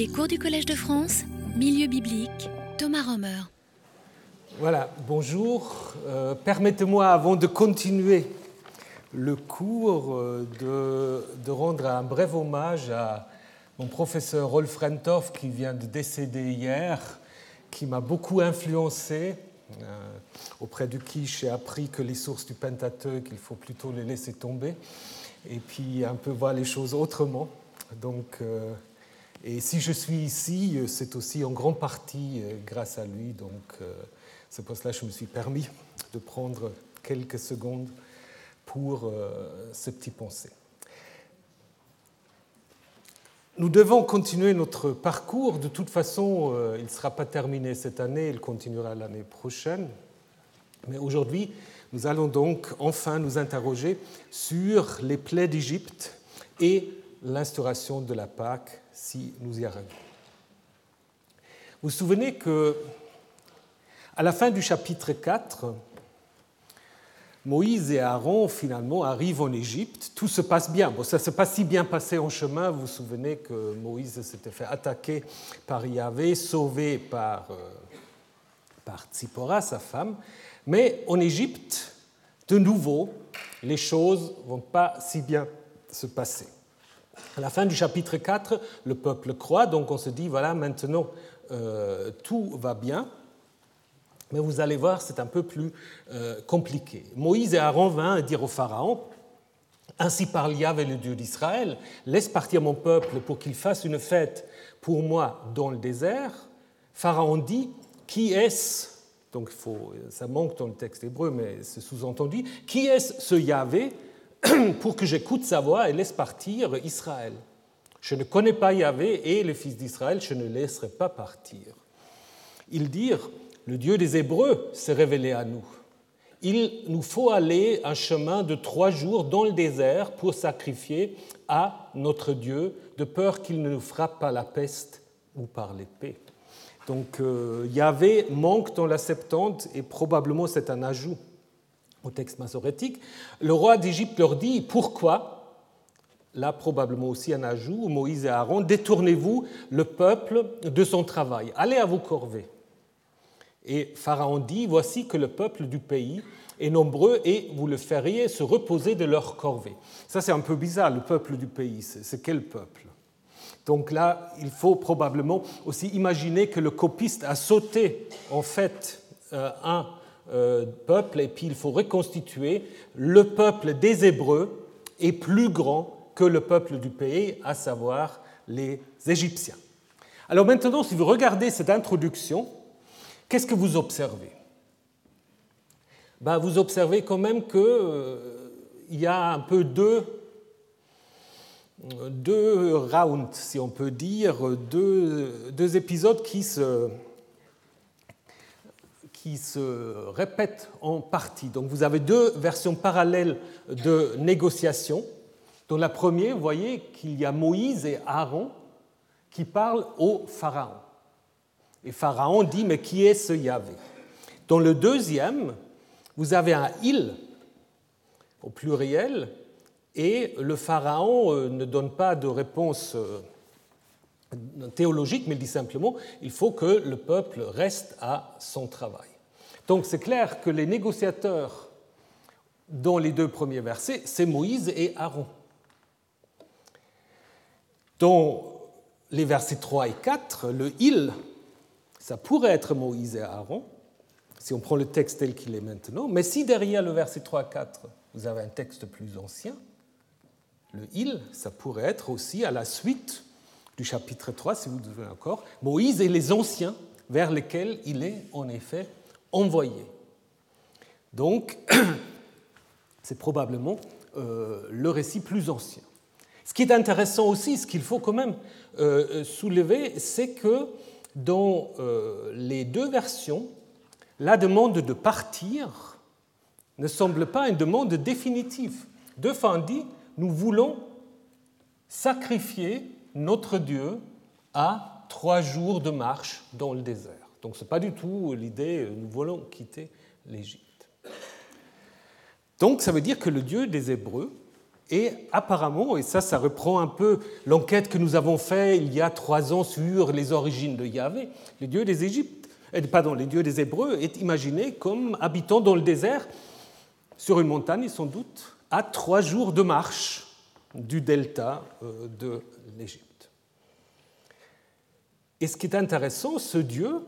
Les cours du Collège de France, Milieu biblique, Thomas Romer. Voilà, bonjour. Euh, Permettez-moi, avant de continuer le cours, euh, de, rendre un bref hommage à mon professeur Rolf Renthoff qui vient de décéder hier, qui m'a beaucoup influencé, euh, auprès de qui j'ai appris que les sources du Pentateuque, il faut plutôt les laisser tomber, et puis un peu voir les choses autrement. Donc, et si je suis ici, c'est aussi en grande partie euh, grâce à lui. Donc, euh, c'est pour cela que je me suis permis de prendre quelques secondes pour ce petit pensée. Nous devons continuer notre parcours. De toute façon, il ne sera pas terminé cette année, il continuera l'année prochaine. Mais aujourd'hui, nous allons donc enfin nous interroger sur les plaies d'Égypte et l'instauration de la Pâque, si nous y arrivons. Vous vous souvenez que, à la fin du chapitre 4, Moïse et Aaron finalement arrivent en Égypte. Tout se passe bien. Bon, ça ne s'est pas si bien passé en chemin. Vous vous souvenez que Moïse s'était fait attaquer par Yahvé, sauvé par, euh, par Tzipora, sa femme. Mais en Égypte, de nouveau, les choses ne vont pas si bien se passer. À la fin du chapitre 4, le peuple croit, donc on se dit, voilà, maintenant euh, tout va bien. Mais vous allez voir, c'est un peu plus euh, compliqué. Moïse et Aaron vinrent dire au Pharaon, Ainsi parle Yahvé, le Dieu d'Israël, laisse partir mon peuple pour qu'il fasse une fête pour moi dans le désert. Pharaon dit, Qui est-ce? Donc faut, ça manque dans le texte hébreu, mais c'est sous-entendu. Qui est-ce ce Yahvé? pour que j'écoute sa voix et laisse partir Israël. Je ne connais pas Yahvé et les fils d'Israël, je ne laisserai pas partir. Ils dirent, le Dieu des Hébreux s'est révélé à nous. Il nous faut aller un chemin de trois jours dans le désert pour sacrifier à notre Dieu, de peur qu'il ne nous frappe par la peste ou par l'épée. Donc euh, Yahvé manque dans la Septante et probablement c'est un ajout au texte masorétique, le roi d'Égypte leur dit Pourquoi? Là, probablement aussi un ajout Moïse et Aaron Détournez-vous le peuple de son travail, allez à vos corvées. Et Pharaon dit Voici que le peuple du pays est nombreux et vous le feriez se reposer de leur corvée. Ça, c'est un peu bizarre, le peuple du pays. C'est quel peuple? Donc là, il faut probablement aussi imaginer que le copiste a sauté en fait euh, un peuple et puis il faut reconstituer le peuple des Hébreux est plus grand que le peuple du pays, à savoir les Égyptiens. Alors maintenant, si vous regardez cette introduction, qu'est-ce que vous observez? Ben, Vous observez quand même qu'il euh, y a un peu deux, deux rounds, si on peut dire, deux, deux épisodes qui se, qui se répètent en partie. Donc vous avez deux versions parallèles de négociation. Dans la première, vous voyez qu'il y a Moïse et Aaron qui parlent au Pharaon. Et Pharaon dit, mais qui est ce Yahvé? Dans le deuxième, vous avez un il au pluriel, et le Pharaon euh, ne donne pas de réponse euh, théologique, mais il dit simplement, il faut que le peuple reste à son travail. Donc c'est clair que les négociateurs dans les deux premiers versets, c'est Moïse et Aaron. Dans les versets 3 et 4, le il, ça pourrait être Moïse et Aaron, si on prend le texte tel qu'il est maintenant, mais si derrière le verset 3 et 4, vous avez un texte plus ancien, le il, ça pourrait être aussi à la suite du chapitre 3, si vous devez encore, Moïse et les anciens vers lesquels il est en effet envoyé. Donc, c'est probablement euh, le récit plus ancien. Ce qui est intéressant aussi, ce qu'il faut quand même euh, soulever, c'est que dans euh, les deux versions, la demande de partir ne semble pas une demande définitive. Deux fois on dit, nous voulons sacrifier notre Dieu à trois jours de marche dans le désert. Donc ce n'est pas du tout l'idée euh, nous voulons quitter l'Égypte. Donc ça veut dire que le Dieu des Hébreux Et apparemment, et ça, ça reprend un peu l'enquête que nous avons faite il y a trois ans sur les origines de Yahvé, le dieu des Égyptes, euh, des Hébreux est imaginé comme habitant dans le désert, sur une montagne sans doute, à trois jours de marche du delta euh, de l'Égypte. Et ce qui est intéressant, ce dieu,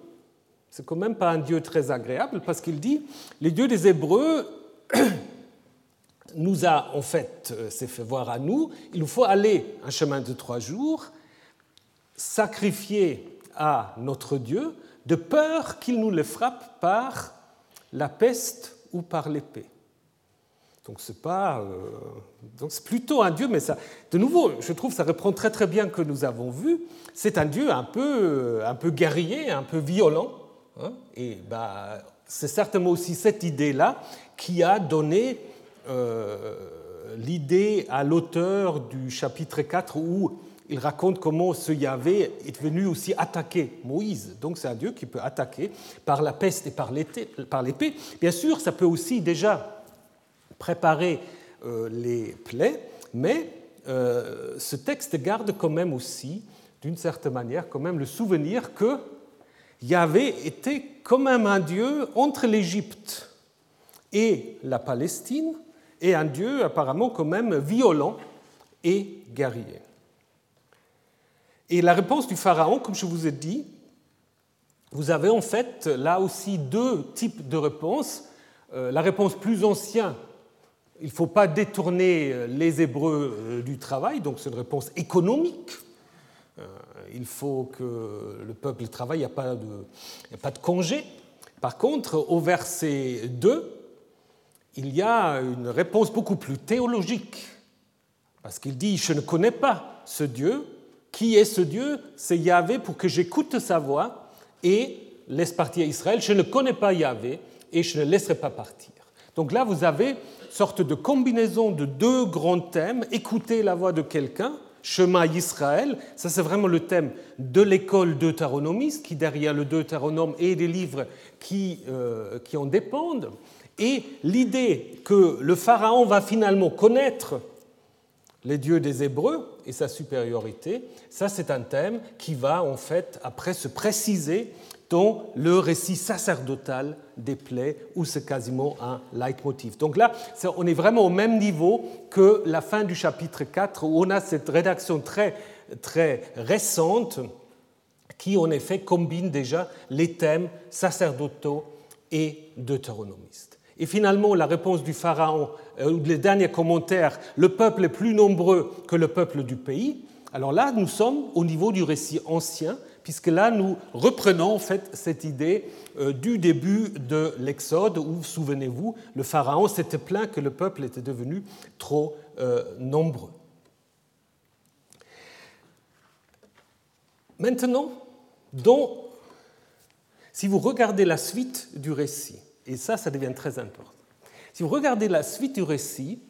c'est quand même pas un dieu très agréable parce qu'il dit les dieux des Hébreux nous a en fait euh, s'est fait voir à nous, il nous faut aller un chemin de trois jours, sacrifier à notre Dieu, de peur qu'il nous le frappe par la peste ou par l'épée. Donc c'est pas, euh, donc c'est plutôt un dieu, mais ça, de nouveau, je trouve, ça reprend très très bien que nous avons vu. C'est un dieu un peu, un peu guerrier, un peu violent, et bah, c'est certainement aussi cette idée-là qui a donné euh, l'idée à l'auteur du chapitre 4 où il raconte comment ce Yahvé est venu aussi attaquer Moïse. Donc c'est un Dieu qui peut attaquer par la peste et par l'épée. Bien sûr, ça peut aussi déjà préparer euh, les plaies, mais euh, ce texte garde quand même aussi, d'une certaine manière, quand même le souvenir que Yahvé était quand même un Dieu entre l'Égypte et la Palestine, et un Dieu apparemment quand même violent et guerrier. Et la réponse du Pharaon, comme je vous ai dit, vous avez en fait là aussi deux types de réponses. Euh, la réponse plus ancienne, il ne faut pas détourner les Hébreux euh, du travail, donc c'est une réponse économique. Euh, il faut que le peuple travaille, il n'y a, pas de, a pas de congé. Par contre, au verset 2, il y a une réponse beaucoup plus théologique, parce qu'il dit, je ne connais pas ce Dieu, qui est ce Dieu? C'est Yahvé pour que j'écoute sa voix et laisse partir Israël. Je ne connais pas Yahvé et je ne laisserai pas partir. Donc là, vous avez une sorte de combinaison de deux grands thèmes. Écouter la voix de quelqu'un, chemin Israël, ça c'est vraiment le thème de l'école deutéronomiste, qui derrière le deutéronome et des livres qui, euh, qui en dépendent. Et l'idée que le Pharaon va finalement connaître les dieux des Hébreux et sa supériorité, ça c'est un thème qui va en fait après se préciser dans le récit sacerdotal des plaies, où c'est quasiment un leitmotiv. Donc là, on est vraiment au même niveau que la fin du chapitre 4, où on a cette rédaction très, très récente qui en effet combine déjà les thèmes sacerdotaux et deutéronomistes. Et finalement, la réponse du Pharaon, euh, ou les derniers commentaires, le peuple est plus nombreux que le peuple du pays. Alors là, nous sommes au niveau du récit ancien, puisque là, nous reprenons en fait cette idée euh, du début de l'Exode, où, souvenez-vous, le Pharaon s'était plaint que le peuple était devenu trop euh, nombreux. Maintenant, si vous regardez la suite du récit, et ça, ça devient très important. Si vous regardez la suite du récit,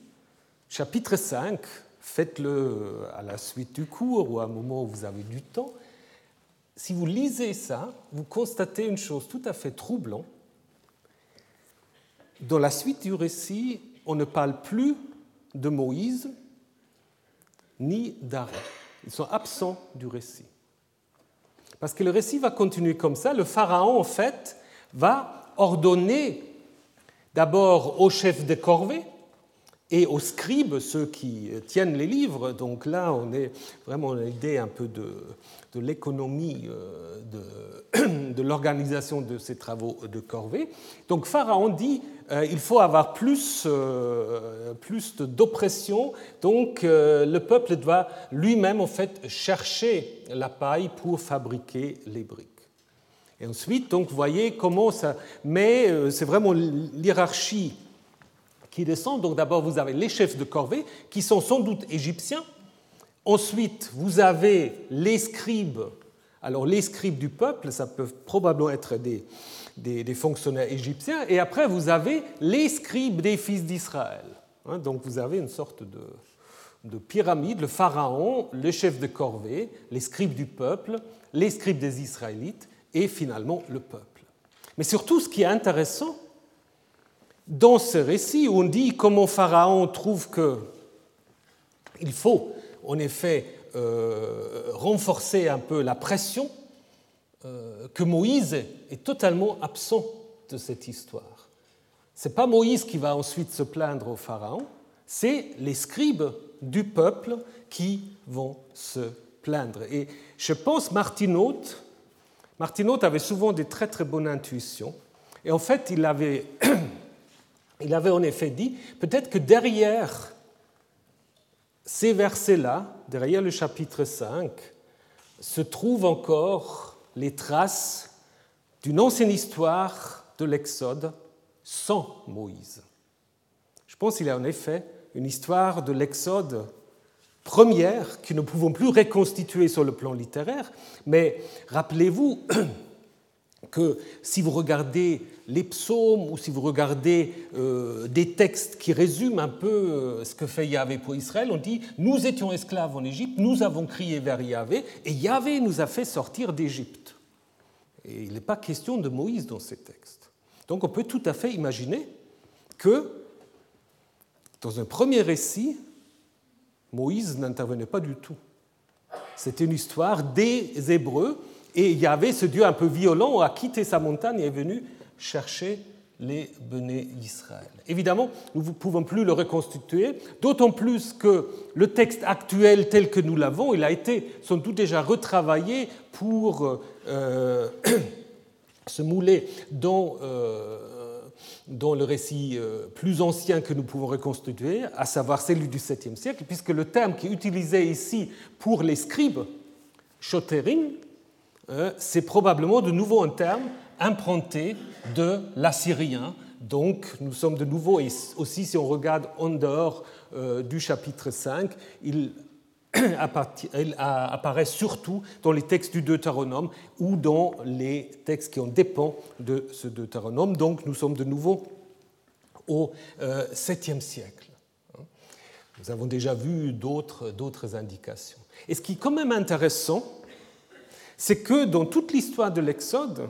chapitre 5, faites-le à la suite du cours ou à un moment où vous avez du temps, si vous lisez ça, vous constatez une chose tout à fait troublante. Dans la suite du récit, on ne parle plus de Moïse ni d'Aaron. Ils sont absents du récit. Parce que le récit va continuer comme ça. Le Pharaon, en fait, va ordonner d'abord aux chefs de corvée et aux scribes, ceux qui tiennent les livres. Donc là, on est vraiment l'idée un peu de, de l'économie euh, de, de l'organisation de ces travaux de corvée. Donc Pharaon dit euh, il faut avoir plus, euh, plus d'oppression, donc le peuple doit lui-même en fait chercher la paille pour fabriquer les briques. Et ensuite, donc, vous voyez comment ça. Mais euh, c'est vraiment l'hierarchie qui descend. Donc, d'abord, vous avez les chefs de corvée, qui sont sans doute égyptiens. Ensuite, vous avez les scribes. Alors, les scribes du peuple, ça peut probablement être des, des, fonctionnaires égyptiens. Et après, vous avez les scribes des fils d'Israël. Hein, donc, vous avez une sorte de, de pyramide, le pharaon, le chef de corvée, les scribes du peuple, les scribes des Israélites, et finalement le peuple. Mais surtout, ce qui est intéressant, dans ce récit, on dit comment Pharaon trouve que Il faut en effet euh, renforcer un peu la pression euh, que Moïse est totalement absent de cette histoire. Ce n'est pas Moïse qui va ensuite se plaindre au Pharaon, c'est les scribes du peuple qui vont se plaindre. Et je pense Martinaut, Martinaut avait souvent des très très bonnes intuitions. Et en fait, il avait, il avait en effet dit, peut-être que derrière ces versets-là, derrière le chapitre 5, se trouvent encore les traces d'une ancienne histoire de l'Exode sans Moïse. Je pense qu'il y a en effet une histoire de l'Exode première que nous ne pouvons plus reconstituer sur le plan littéraire, mais rappelez-vous que si vous regardez les psaumes ou si vous regardez euh, des textes qui résument un peu euh, ce que fait Yahvé pour Israël, on dit Nous étions esclaves en Égypte, nous avons crié vers Yahvé, et Yahvé nous a fait sortir d'Égypte. Et il n'est pas question de Moïse dans ces textes. Donc on peut tout à fait imaginer que dans un premier récit, Moïse n'intervenait pas du tout. C'était une histoire des Hébreux et Yahvé, ce Dieu un peu violent, a quitté sa montagne et est venu chercher les benets d'Israël. Évidemment, nous ne pouvons plus le reconstituer, d'autant plus que le texte actuel tel que nous l'avons, il a été sans doute déjà retravaillé pour euh, se mouler dans, euh, dans le récit euh, plus ancien que nous pouvons reconstituer, à savoir celui du 7e siècle, puisque le terme qui est utilisé ici pour les scribes, euh, c'est probablement de nouveau un terme impronté de l'assyrien. Donc nous sommes de nouveau, et aussi si on regarde en dehors euh, du chapitre 5, il apparaît surtout dans les textes du Deutéronome ou dans les textes qui en dépendent de ce Deutéronome. Donc nous sommes de nouveau au 7e euh, siècle. Nous avons déjà vu d'autres indications. Et ce qui est quand même intéressant, c'est que dans toute l'histoire de l'Exode,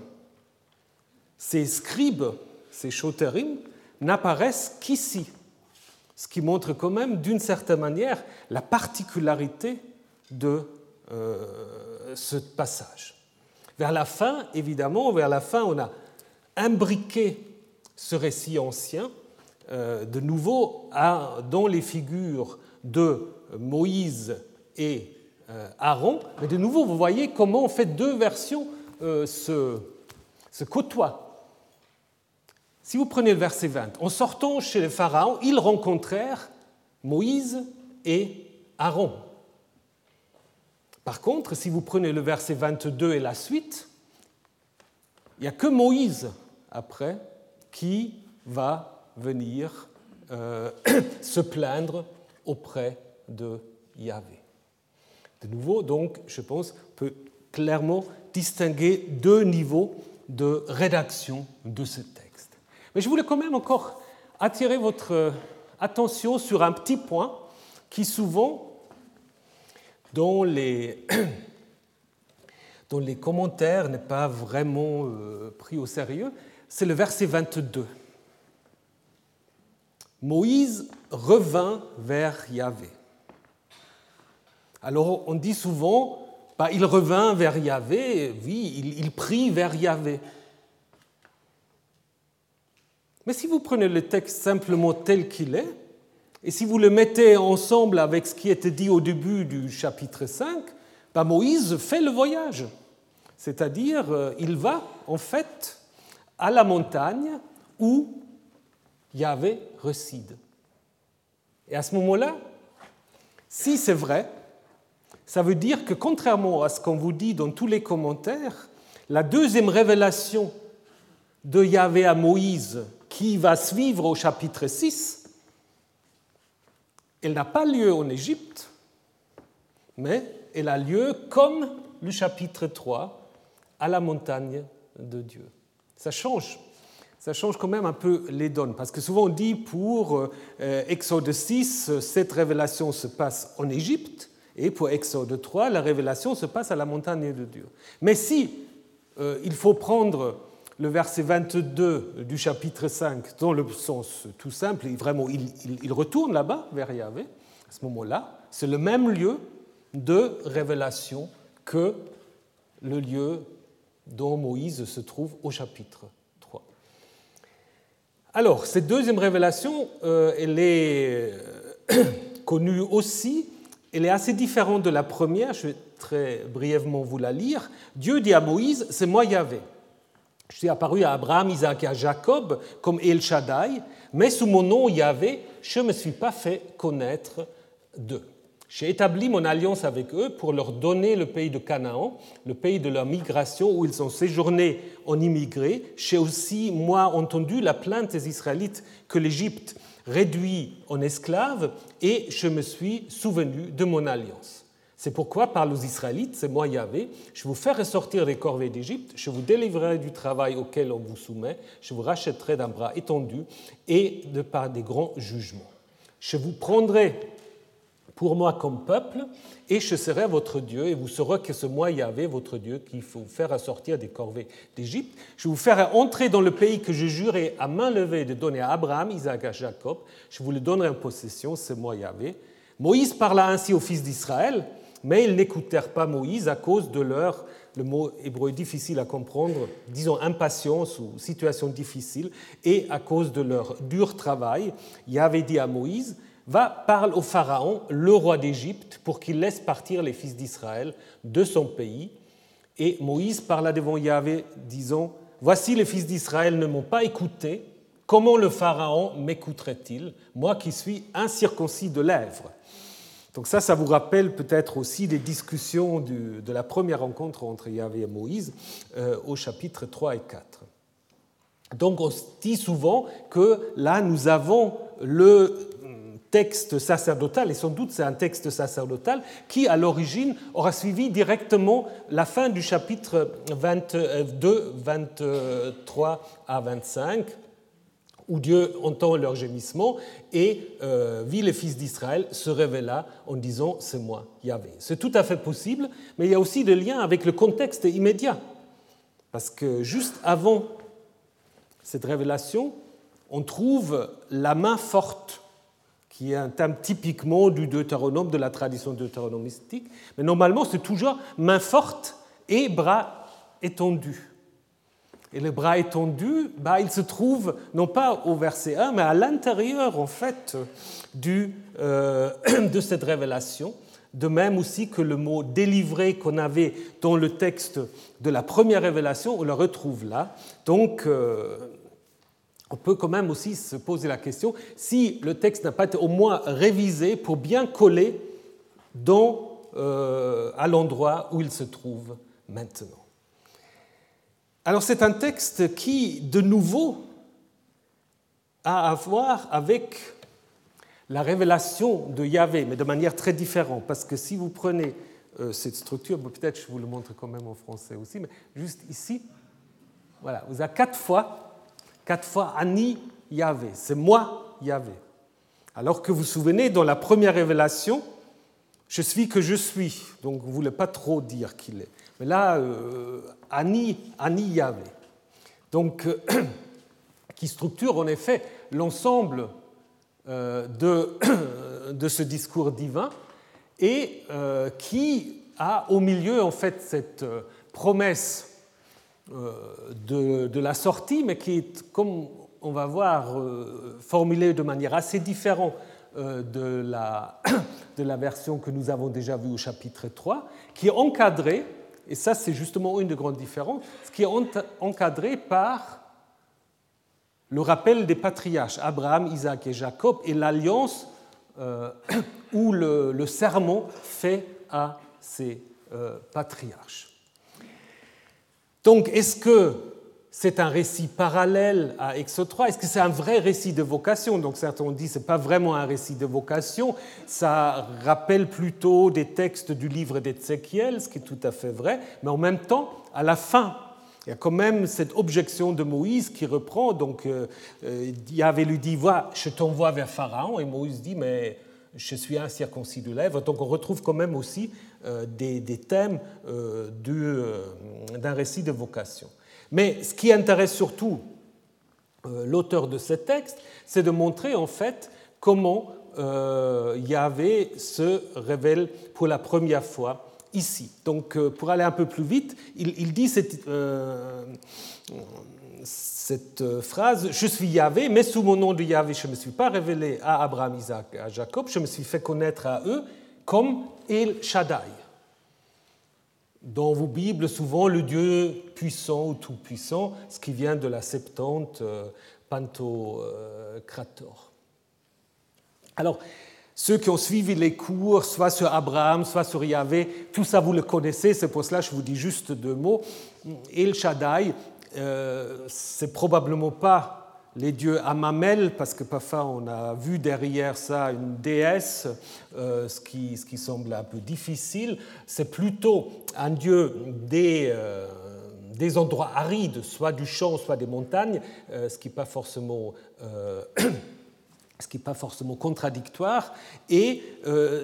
ces scribes, ces choterim, n'apparaissent qu'ici, ce qui montre quand même d'une certaine manière la particularité de euh, ce passage. Vers la fin, évidemment, vers la fin, on a imbriqué ce récit ancien euh, de nouveau dans les figures de Moïse et Aaron. Mais de nouveau, vous voyez comment en fait deux versions euh, se, côtoient. Si vous prenez le verset 20, en sortant chez le Pharaon, ils rencontrèrent Moïse et Aaron. Par contre, si vous prenez le verset 22 et la suite, il n'y a que Moïse après qui va venir euh, se plaindre auprès de Yahvé. De nouveau, donc, je pense, peut clairement distinguer deux niveaux de rédaction de ce texte. Mais je voulais quand même encore attirer votre attention sur un petit point qui souvent, dans les, dans les commentaires, n'est pas vraiment euh, pris au sérieux, c'est le verset 22. Moïse revint vers Yahvé. Alors on dit souvent, bah, il revint vers Yahvé, oui, il, prie vers Yahvé. Mais si vous prenez le texte simplement tel qu'il est, et si vous le mettez ensemble avec ce qui était dit au début du chapitre 5, bah, Moïse fait le voyage. C'est-à-dire, euh, il va en fait à la montagne où Yahvé réside. Et à ce moment-là, si c'est vrai, ça veut dire que contrairement à ce qu'on vous dit dans tous les commentaires, la deuxième révélation de Yahvé à Moïse, qui va suivre au chapitre 6, elle n'a pas lieu en Égypte, mais elle a lieu comme le chapitre 3 à la montagne de Dieu. Ça change. Ça change quand même un peu les donnes, parce que souvent on dit pour euh, Exode 6, cette révélation se passe en Égypte, et pour Exode 3, la révélation se passe à la montagne de Dieu. Mais si euh, il faut prendre le verset 22 du chapitre 5 dans le sens tout simple, vraiment il, retourne là-bas vers Yahvé, à ce moment-là. C'est le même lieu de révélation que le lieu dont Moïse se trouve au chapitre 3. Alors, cette deuxième révélation, euh, elle est euh, connue aussi, elle est assez différente de la première, je vais très brièvement vous la lire. Dieu dit à Moïse, c'est moi Yahvé. Je suis apparu à Abraham, Isaac et à Jacob comme El Shaddai, mais sous mon nom Yahvé, je ne me suis pas fait connaître d'eux. J'ai établi mon alliance avec eux pour leur donner le pays de Canaan, le pays de leur migration où ils ont séjourné en immigré. J'ai aussi, moi, entendu la plainte des Israélites que l'Égypte réduit en esclaves et je me suis souvenu de mon alliance. C'est pourquoi, parle aux Israélites, c'est moi Yahvé, je vous fais ressortir des corvées d'Égypte, je vous délivrerai du travail auquel on vous soumet, je vous rachèterai d'un bras étendu et de par des grands jugements. Je vous prendrai pour moi comme peuple, et je serai votre Dieu, et vous saurez que ce moi Yahvé, votre Dieu, qui vous faire sortir des corvées d'Égypte. Je vous ferai entrer dans le pays que je jurais à main levée de donner à Abraham, Isaac et Jacob. Je vous le donnerai en possession, c'est moi Yahvé. Moïse parla ainsi aux fils d'Israël, mais ils n'écoutèrent pas Moïse à cause de leur, le mot hébreu difficile à comprendre, disons impatience ou situation difficile, et à cause de leur dur travail. Yahvé dit à Moïse, va, parle au Pharaon, le roi d'Égypte, pour qu'il laisse partir les fils d'Israël de son pays. Et Moïse parla devant Yahvé, disant, Voici les fils d'Israël ne m'ont pas écouté, comment le Pharaon m'écouterait-il, moi qui suis incirconcis de lèvres? Donc ça, ça vous rappelle peut-être aussi les discussions de la première rencontre entre Yahvé et Moïse euh, au chapitre 3 et 4. Donc on dit souvent que là, nous avons le texte sacerdotal, et sans doute c'est un texte sacerdotal, qui à l'origine aura suivi directement la fin du chapitre 22, 23 à 25, où Dieu entend leur gémissement et euh, vit les fils d'Israël se révéla en disant C'est moi, Yahvé. C'est tout à fait possible, mais il y a aussi des liens avec le contexte immédiat. Parce que juste avant cette révélation, on trouve la main forte qui est un thème typiquement du deutéronome, de la tradition deutéronomistique. Mais normalement, c'est toujours main forte et bras étendus. Et le bras étendu, bah, il se trouve non pas au verset 1, mais à l'intérieur, en fait, du, euh, de cette révélation. De même aussi que le mot délivré qu'on avait dans le texte de la première révélation, on le retrouve là. Donc, euh, on peut quand même aussi se poser la question si le texte n'a pas été au moins révisé pour bien coller euh, à l'endroit où il se trouve maintenant. Alors c'est un texte qui, de nouveau, a à voir avec la révélation de Yahvé, mais de manière très différente, parce que si vous prenez euh, cette structure, peut-être je vous le montre quand même en français aussi, mais juste ici, voilà, vous avez quatre fois quatre fois Ani Yahvé. C'est moi Yahvé. Alors que vous vous souvenez, dans la première révélation, je suis que je suis. Donc vous ne voulez pas trop dire qu'il est. Mais là, euh, Ani, Yahvé. Donc, euh, qui structure en effet l'ensemble euh, de, de, ce discours divin et euh, qui a au milieu en fait cette promesse euh, de, la sortie, mais qui est, comme on va voir, euh, formulé de manière assez différente euh, de la, de la version que nous avons déjà vue au chapitre 3, qui est encadré, et ça c'est justement une des grandes différences, qui est encadré par le rappel des patriarches, Abraham, Isaac et Jacob, et l'alliance ou le, serment fait à ces patriarches. Donc, est-ce que c'est un récit parallèle à Exode 3 Est-ce que c'est un vrai récit de vocation? Donc certains ont dit que ce n'est pas vraiment un récit de vocation, ça rappelle plutôt des textes du livre d'Ézéchiel, ce qui est tout à fait vrai, mais en même temps, à la fin, il y a quand même cette objection de Moïse qui reprend, donc euh, euh Yahvé lui dit, je t'envoie vers Pharaon, et Moïse dit, mais je suis incirconcis de lèvres. Donc on retrouve quand même aussi euh, des, thèmes euh, euh, d'un récit de vocation. Mais ce qui intéresse surtout l'auteur de ce texte, c'est de montrer en fait comment euh, Yahvé se révèle pour la première fois ici. Donc, pour aller un peu plus vite, il, dit cette, cette, phrase Je suis Yahvé, mais sous mon nom de Yahvé, je ne me suis pas révélé à Abraham, Isaac à Jacob, je me suis fait connaître à eux comme El Shaddai. Dans vos Bibles, souvent le Dieu puissant ou tout-puissant, ce qui vient de la Septante Pantocrator. Alors, ceux qui ont suivi les cours, soit sur Abraham, soit sur Yahvé, tout ça vous le connaissez, c'est pour cela que je vous dis juste deux mots. El Shaddai, euh, c'est probablement pas les dieux Amamel, parce que parfois on a vu derrière ça une déesse, euh, ce, qui, semble un peu difficile. C'est plutôt un dieu des, euh, des, endroits arides, soit du champ, soit des montagnes, euh, ce qui n'est pas forcément ce qui n'est pas forcément contradictoire, et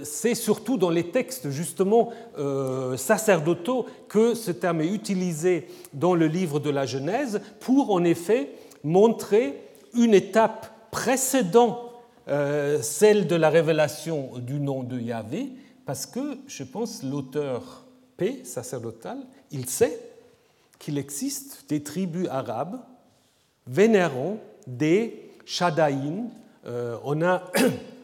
c'est surtout dans les textes justement sacerdotaux que ce terme est utilisé dans le livre de la Genèse pour en effet montrer une étape précédant euh, celle de la révélation du nom de Yahvé, parce que je pense l'auteur P, sacerdotal, il sait qu'il existe des tribus arabes vénérant des Shadaïn, euh, on a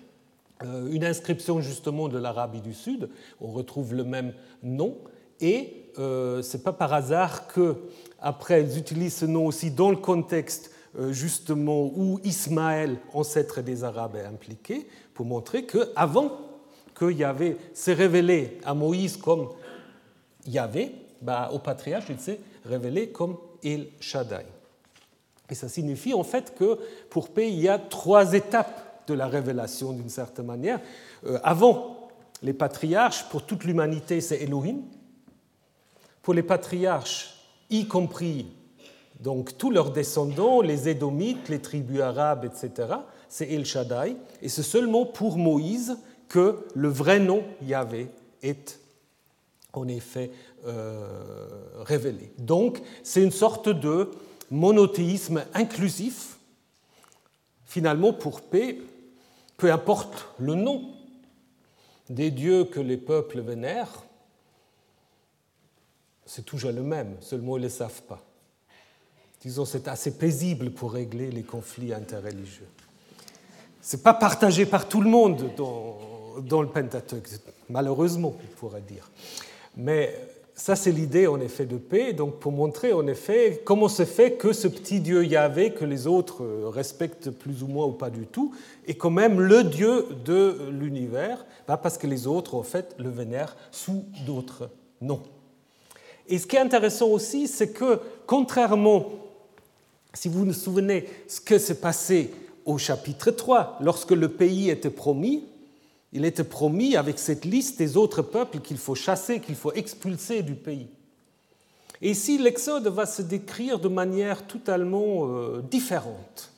euh, une inscription justement de l'Arabie du Sud, on retrouve le même nom, et euh, ce n'est pas par hasard que après ils utilisent ce nom aussi dans le contexte justement où Ismaël, ancêtre des Arabes, est impliqué, pour montrer qu'avant que Yahvé s'est révélé à Moïse comme Yahvé, bah, au patriarche, il s'est révélé comme El Shaddai. Et ça signifie en fait que pour P, il y a trois étapes de la révélation d'une certaine manière. Euh, avant les patriarches, pour toute l'humanité, c'est Elohim. Pour les patriarches, y compris tous leurs descendants, les Édomites, les tribus arabes, etc., c'est El Shaddai. Et c'est seulement pour Moïse que le vrai nom Yahvé est en effet euh, révélé. Donc c'est une sorte de monothéisme inclusif, finalement pour paix, peu importe le nom des dieux que les peuples vénèrent, c'est toujours le même, seulement ils ne le savent pas. Disons, c'est assez paisible pour régler les conflits interreligieux. Ce n'est pas partagé par tout le monde dans, le Pentateuque, malheureusement, on pourrait dire. Mais ça, c'est l'idée en effet de paix, donc pour montrer en effet comment se fait que ce petit Dieu Yahvé, que les autres respectent plus ou moins ou pas du tout, est quand même le Dieu de l'univers, parce que les autres en fait le vénèrent sous d'autres noms. Et ce qui est intéressant aussi, c'est que contrairement, si vous vous souvenez ce que s'est passé au chapitre 3, lorsque le pays était promis, il était promis avec cette liste des autres peuples qu'il faut chasser, qu'il faut expulser du pays. Et ici, l'Exode va se décrire de manière totalement euh, différente.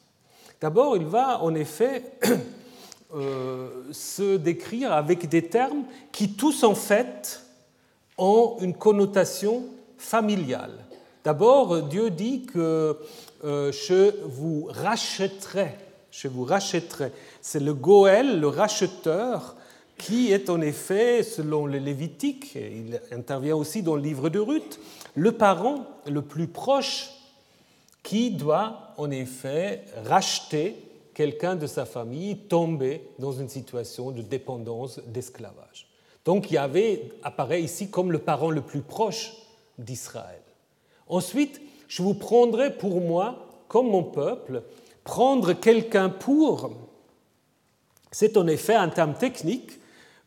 D'abord, il va en effet euh, se décrire avec des termes qui tous en fait ont une connotation familiale. D'abord, Dieu dit que euh, je vous rachèterai, je vous rachèterai. C'est le Goël, le racheteur, qui est en effet, selon le Lévitique, il intervient aussi dans le livre de Ruth, le parent le plus proche qui doit en effet racheter quelqu'un de sa famille tombé dans une situation de dépendance, d'esclavage. Donc Yahvé apparaît ici comme le parent le plus proche d'Israël. Ensuite, je vous prendrai pour moi, comme mon peuple, prendre quelqu'un pour c'est en effet un terme technique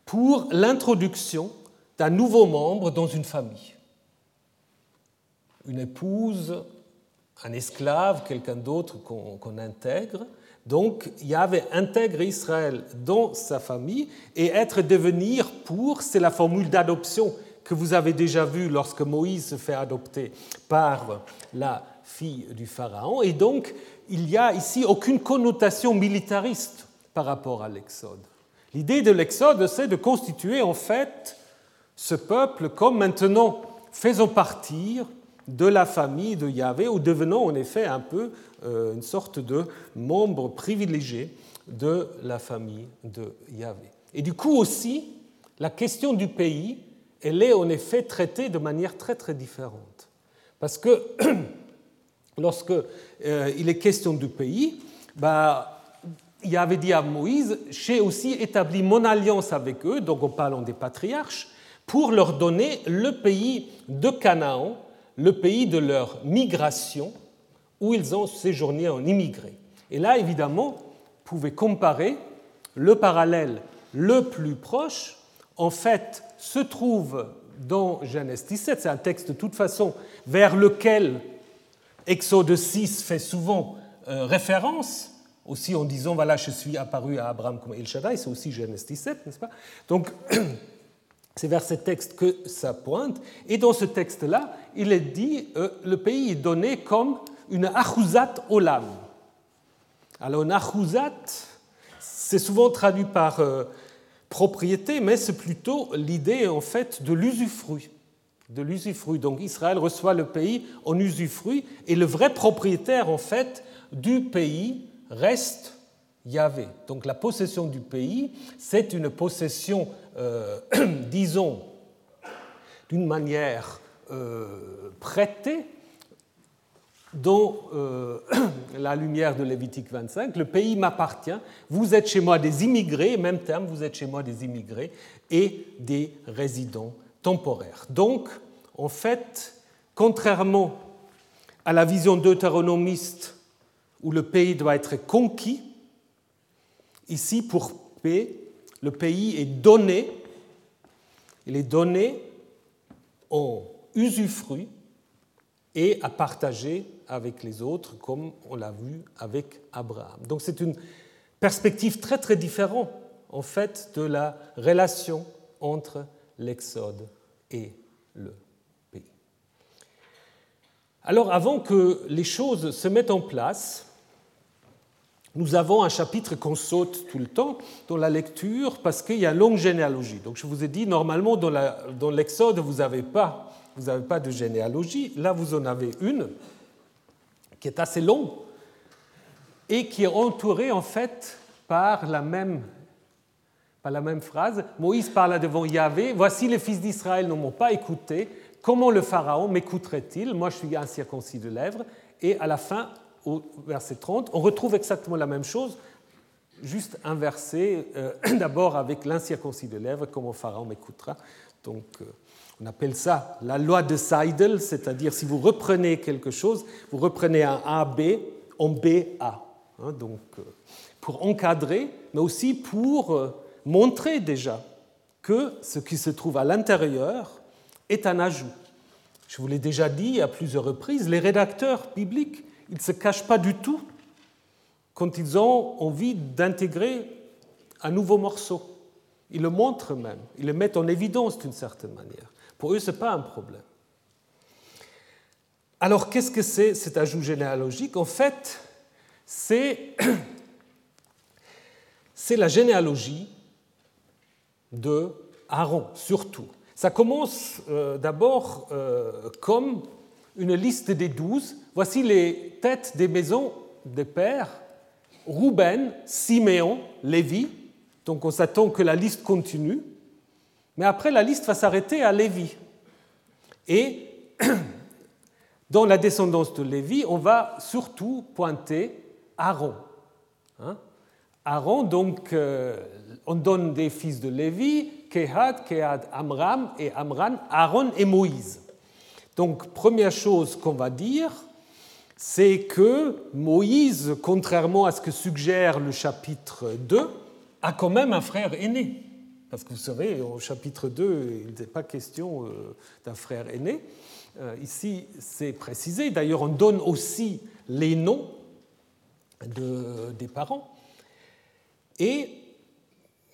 pour l'introduction d'un nouveau membre dans une famille. Une épouse, un esclave, quelqu'un d'autre qu'on intègre. Donc Yahvé intègre Israël dans sa famille et être devenir pour, c'est la formule d'adoption que vous avez déjà vue lorsque Moïse se fait adopter par la fille du Pharaon. Et donc il n'y a ici aucune connotation militariste par rapport à l'Exode. L'idée de l'Exode, c'est de constituer en fait ce peuple comme maintenant faisant partir de la famille de Yahvé ou devenant en effet un peu une sorte de membre privilégié de la famille de Yahvé. Et du coup aussi, la question du pays, elle est en effet traitée de manière très très différente. Parce que lorsque euh, est question du pays, Yahvé dit à Moïse, j'ai aussi établi mon alliance avec eux, donc en parlant des patriarches, pour leur donner le pays de Canaan, le pays de leur migration, où ils ont séjourné en immigré. Et là, évidemment, vous pouvez comparer le parallèle le plus proche, en fait, se trouve dans Genèse 17. C'est un texte de toute façon vers lequel Exode 6 fait souvent euh, référence, aussi en disant voilà, je suis apparu à Abraham comme El Shaddai, c'est aussi Genèse 17, n'est-ce pas? Donc, c'est vers ce texte que ça pointe. Et dans ce texte-là, il est dit euh, le pays est donné comme une achuzat olam. Alors, une achuzat, c'est souvent traduit par euh, propriété, mais c'est plutôt l'idée en fait de l'usufruit. De l'usufruit. Donc Israël reçoit le pays en usufruit et le vrai propriétaire en fait du pays reste Yahvé. Donc la possession du pays, c'est une possession, euh, disons, d'une manière euh, prêtée dans euh, la lumière de Lévitique 25, le pays m'appartient, vous êtes chez moi des immigrés, même terme, vous êtes chez moi des immigrés et des résidents temporaires. Donc, en fait, contrairement à la vision deutéronomiste où le pays doit être conquis, ici, pour P, le pays est donné, il est donné en usufruit et à partager avec les autres, comme on l'a vu avec Abraham. Donc c'est une perspective très très différente, en fait, de la relation entre l'Exode et le pays. Alors avant que les choses se mettent en place, nous avons un chapitre qu'on saute tout le temps dans la lecture parce qu'il y a une longue généalogie. Donc je vous ai dit, normalement dans l'Exode, vous n'avez pas, pas de généalogie. Là, vous en avez une qui est assez long et qui est entouré en fait par la même, phrase. Moïse parle devant Yahvé Voici les fils d'Israël ne m'ont pas écouté. Comment le Pharaon m'écouterait-il? Moi, je suis incirconcis de lèvres. Et à la fin, au verset 30, on retrouve exactement la même chose, juste inversé, euh, d'abord avec l'incirconcis de lèvres, comment Pharaon m'écoutera. Donc, euh, on appelle ça la loi de Seidel, c'est-à-dire si vous reprenez quelque chose, vous reprenez un AB en BA. Hein, donc, euh, pour encadrer, mais aussi pour montrer déjà que ce qui se trouve à l'intérieur est un ajout. Je vous l'ai déjà dit à plusieurs reprises, les rédacteurs bibliques, ils ne se cachent pas du tout quand ils ont envie d'intégrer un nouveau morceau. Ils le montrent même, ils le mettent en évidence d'une certaine manière. Pour eux, ce n'est pas un problème. Alors, qu'est-ce que c'est cet ajout généalogique? En fait, c'est, la généalogie de Aaron, surtout. Ça commence euh, d'abord euh, comme une liste des douze. Voici les têtes des maisons des pères Rouben, Siméon, Lévi. Donc on s'attend que la liste continue. Mais après, la liste va s'arrêter à Lévi. Et dans la descendance de Lévi, on va surtout pointer Aaron. Hein. Aaron, donc, euh, on donne des fils de Lévi, Kehat, Kehat, Amram, et Amran, Aaron et Moïse. Donc, première chose qu'on va dire, c'est que Moïse, contrairement à ce que suggère le chapitre 2, a quand même un frère aîné. Parce que vous savez, au chapitre 2, il n'était pas question euh, d'un frère aîné. Euh, ici, c'est précisé. D'ailleurs, on donne aussi les noms des parents. Et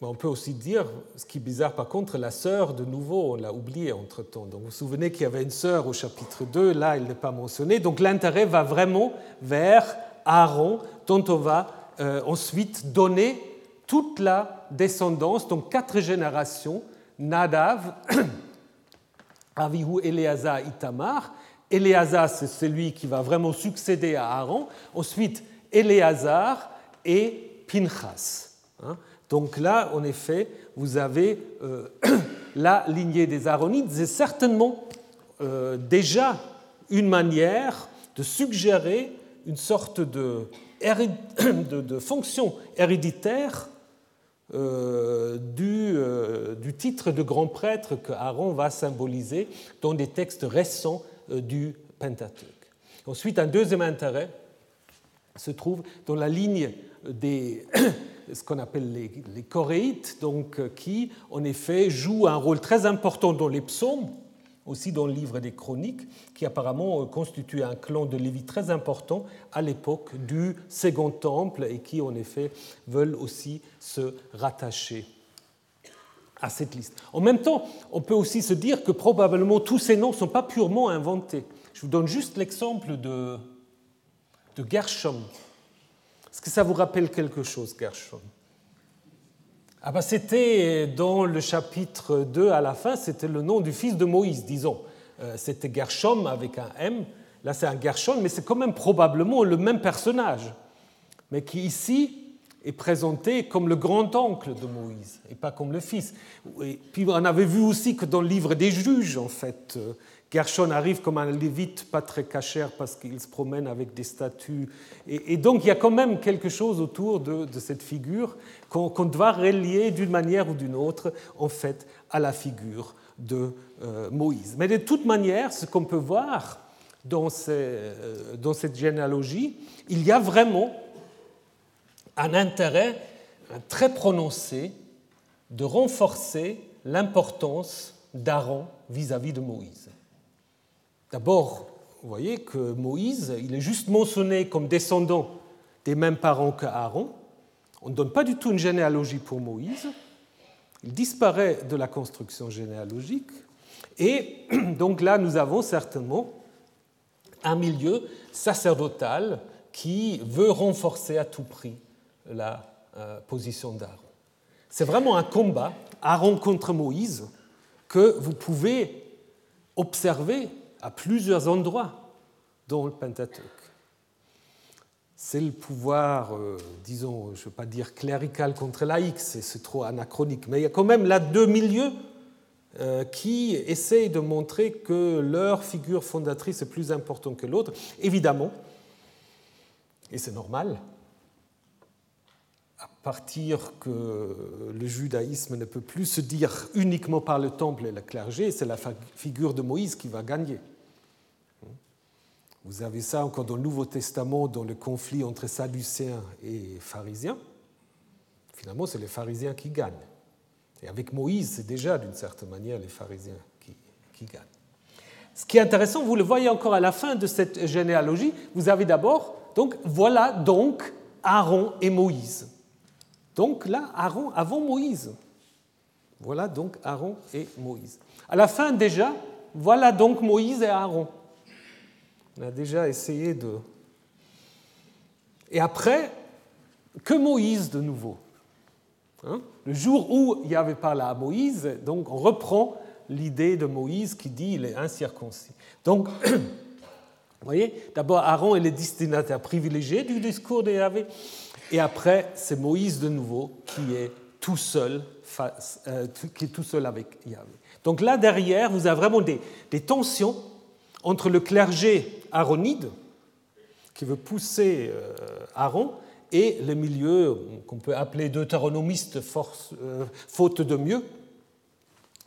on peut aussi dire, ce qui est bizarre par contre, la sœur, de nouveau, on l'a oublié entre-temps. Donc vous vous souvenez qu'il y avait une sœur au chapitre 2, là, elle n'est pas mentionnée. Donc l'intérêt va vraiment vers Aaron, dont on va euh, ensuite donner toute la descendance, donc quatre générations, Nadav, Avihu, Eleazar, Itamar. Eleazar, c'est celui qui va vraiment succéder à Aaron. Ensuite, Eleazar et Pinchas. Hein. Donc là, en effet, vous avez euh, la lignée des Aaronites. C'est certainement euh, déjà une manière de suggérer une sorte de, fonction héréditaire euh, du, du, titre de grand prêtre que Aaron va symboliser dans des textes récents du Pentateuque. Ensuite, un deuxième intérêt se trouve dans la ligne des, ce qu'on appelle les, les choréites, donc, euh, qui en effet jouent un rôle très important dans les psaumes, aussi dans le livre des chroniques, qui apparemment euh, constitue un clan de Lévi très important à l'époque du Second Temple et qui en effet veulent aussi se rattacher à cette liste. En même temps, on peut aussi se dire que probablement tous ces noms ne sont pas purement inventés. Je vous donne juste l'exemple de, de Gershom, est-ce que ça vous rappelle quelque chose, Gershon? Ah ben C'était dans le chapitre 2 à la fin, c'était le nom du fils de Moïse, disons. Euh, c'était Gershom avec un M. Là, c'est un Gershon, mais c'est quand même probablement le même personnage, mais qui ici est présenté comme le grand-oncle de Moïse et pas comme le fils. Puis on avait vu aussi que dans le livre des juges, en fait, euh, Gershon arrive comme un lévite pas très cachère parce qu'il se promène avec des statues. Et, donc il y a quand même quelque chose autour de, cette figure qu'on doit relier d'une manière ou d'une autre en fait à la figure de euh, Moïse. Mais de toute manière, ce qu'on peut voir dans, euh, dans cette généalogie, il y a vraiment un intérêt très prononcé de renforcer l'importance d'Aaron vis-à-vis de Moïse. D'abord, vous voyez que Moïse, il est juste mentionné comme descendant des mêmes parents qu'Aaron. On ne donne pas du tout une généalogie pour Moïse. Il disparaît de la construction généalogique. Et donc là, nous avons certainement un milieu sacerdotal qui veut renforcer à tout prix la euh, position d'Aaron. C'est vraiment un combat, Aaron contre Moïse, que vous pouvez observer à plusieurs endroits dans le Pentateuque. C'est le pouvoir, euh, disons, je ne veux pas dire clérical contre laïque, c'est trop anachronique, mais il y a quand même là deux milieux euh, qui essayent de montrer que leur figure fondatrice est plus importante que l'autre. Évidemment, et c'est normal, à partir que le judaïsme ne peut plus se dire uniquement par le temple et le clergé, c'est la figure de Moïse qui va gagner. Vous avez ça encore dans le Nouveau Testament, dans le conflit entre Sadducéens et pharisiens. Finalement, c'est les pharisiens qui gagnent. Et avec Moïse, c'est déjà d'une certaine manière les pharisiens qui, qui, gagnent. Ce qui est intéressant, vous le voyez encore à la fin de cette généalogie, vous avez d'abord, donc voilà donc Aaron et Moïse. Donc là, Aaron avant Moïse. Voilà donc Aaron et Moïse. À la fin déjà, voilà donc Moïse et Aaron. On a déjà essayé de... Et après, que Moïse de nouveau hein? Le jour où il y avait parlé à Moïse, donc on reprend l'idée de Moïse qui dit il est incirconcis. Donc, vous voyez, d'abord Aaron est le destinataire privilégié du discours de Yahvé, et après c'est Moïse de nouveau qui est tout seul, face, euh, qui est tout seul avec Yahvé. Donc là derrière, vous avez vraiment des, tensions entre le clergé aaronide, qui veut pousser euh, Aaron, et le milieu qu'on peut appeler deutéronomiste euh, faute de mieux,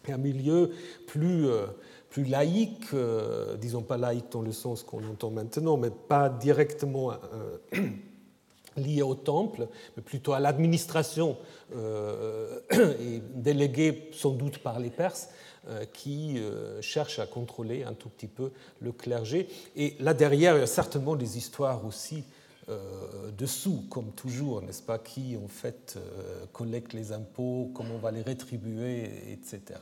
un milieu plus, euh, plus laïque, disons pas laïque dans le sens qu'on entend maintenant, mais pas directement lié au temple, mais plutôt à l'administration et délégué sans doute par les Perses, euh, qui euh, cherche à contrôler un tout petit peu le clergé. Et là derrière, il y a certainement des histoires aussi euh, dessous, comme toujours, n'est-ce pas, qui en fait collecte les impôts, comment on va les rétribuer, etc.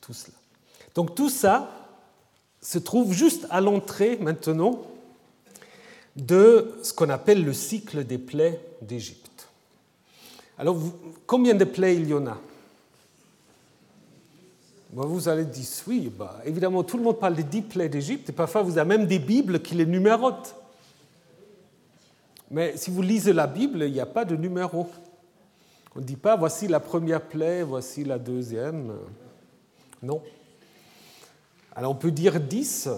Tout cela. Donc tout ça se trouve juste à l'entrée maintenant de ce qu'on appelle le cycle des plaies d'Égypte. Alors, combien de plaies il y en a? Vous allez dire, oui, bah, évidemment, tout le monde parle des dix plaies d'Égypte, et parfois vous avez même des Bibles qui les numérotent. Mais si vous lisez la Bible, il n'y a pas de numéro. On ne dit pas voici la première plaie, voici la deuxième. Non. Alors on peut dire 10.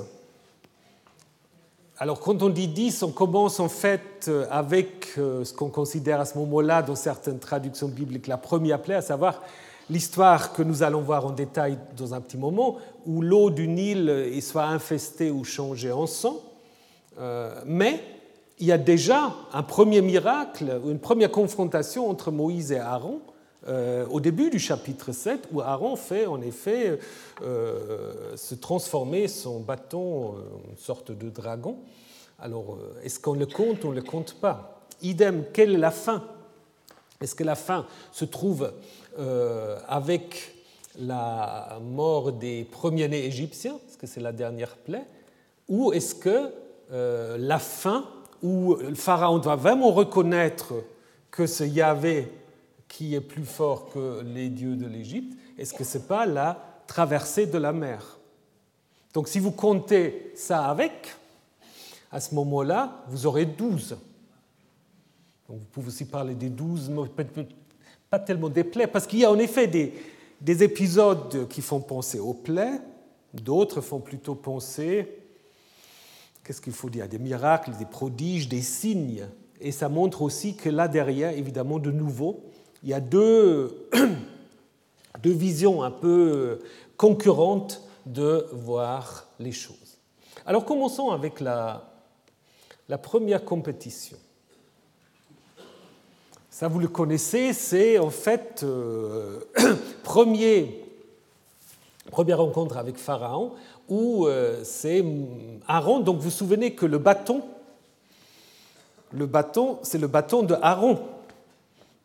Alors quand on dit 10, on commence en fait avec euh, ce qu'on considère à ce moment-là dans certaines traductions bibliques la première plaie, à savoir l'histoire que nous allons voir en détail dans un petit moment, où l'eau du Nil soit infestée ou changée en sang. Euh, mais il y a déjà un premier miracle, une première confrontation entre Moïse et Aaron euh, au début du chapitre 7, où Aaron fait en effet euh, se transformer son bâton en une sorte de dragon. Alors, est-ce qu'on le compte ou on ne le compte pas? Idem, quelle est la fin? Est-ce que la fin se trouve avec la mort des premiers-nés égyptiens, parce que c'est la dernière plaie, ou est-ce que la fin où le pharaon doit vraiment reconnaître que c'est Yahvé qui est plus fort que les dieux de l'Égypte, est-ce que ce n'est pas la traversée de la mer? Donc si vous comptez ça avec, à ce moment-là, vous aurez 12. Donc vous pouvez aussi parler des 12, pas tellement des plaies, parce qu'il y a en effet des, des épisodes qui font penser aux plaies, d'autres font plutôt penser qu'est-ce qu'il faut dire Des miracles, des prodiges, des signes. Et ça montre aussi que là derrière, évidemment, de nouveau, il y a deux, deux visions un peu concurrentes de voir les choses. Alors commençons avec la, la première compétition. Ça, vous le connaissez, c'est en fait euh, premier, première rencontre avec Pharaon où euh, c'est Aaron. Donc vous vous souvenez que le bâton, le bâton, c'est le bâton de Aaron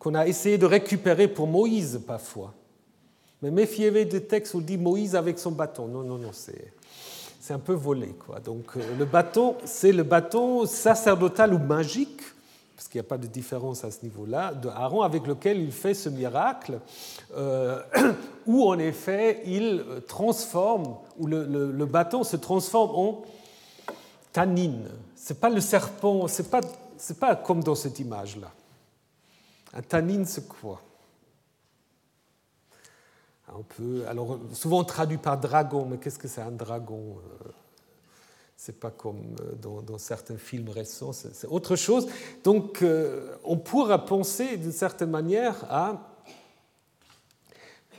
qu'on a essayé de récupérer pour Moïse parfois. Mais méfiez-vous des textes où dit Moïse avec son bâton. Non, non, non, c'est, c'est un peu volé. Quoi. Donc euh, le bâton, c'est le bâton sacerdotal ou magique parce qu'il n'y a pas de différence à ce niveau-là, de Aaron avec lequel il fait ce miracle, euh, où en effet il transforme, où le, bâton se transforme en tanine. Ce n'est pas le serpent, ce n'est pas, pas comme dans cette image-là. Un tanine, c'est quoi on peut, alors, souvent traduit par dragon, mais qu'est-ce que c'est un dragon euh, c'est pas comme euh, dans, certains films récents, c'est autre chose. Donc, euh, on pourra penser d'une certaine manière à.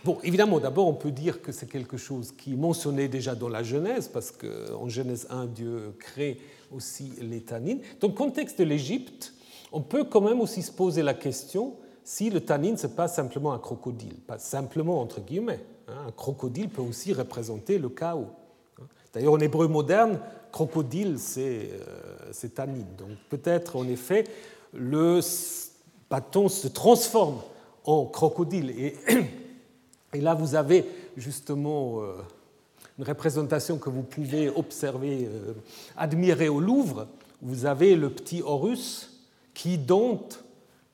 Bon, évidemment, d'abord, on peut dire que c'est quelque chose qui est mentionné déjà dans la Genèse, parce qu'en Genèse 1, Dieu crée aussi les tanines. Dans le contexte de l'Égypte, on peut quand même aussi se poser la question si le tanine, ce n'est pas simplement un crocodile, pas simplement entre guillemets. Hein. Un crocodile peut aussi représenter le chaos. D'ailleurs, en hébreu moderne, crocodile, c'est euh. Donc peut-être, en effet, le bâton se transforme en crocodile. Et, et là, vous avez justement euh, une représentation que vous pouvez observer, euh, admirer au Louvre. Vous avez le petit Horus qui dompte,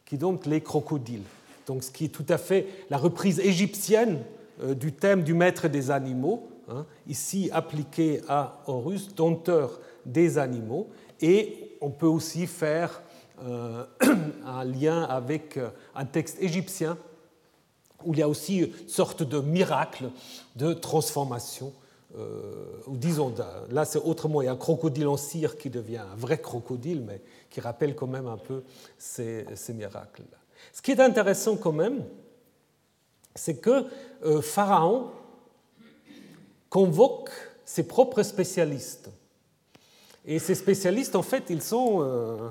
qui les crocodiles. Donc, ce qui est tout à fait la reprise égyptienne du thème du maître des animaux. Hein, ici appliqué à Horus, dompteur des animaux, et on peut aussi faire euh, un lien avec euh, un texte égyptien où il y a aussi une sorte de miracle de transformation. Euh, ou disons, là c'est autrement, il y a un crocodile en cire qui devient un vrai crocodile, mais qui rappelle quand même un peu ces, ces miracles. -là. Ce qui est intéressant quand même, c'est que Pharaon convoque ses propres spécialistes. Et ces spécialistes, en fait, ils sont, euh,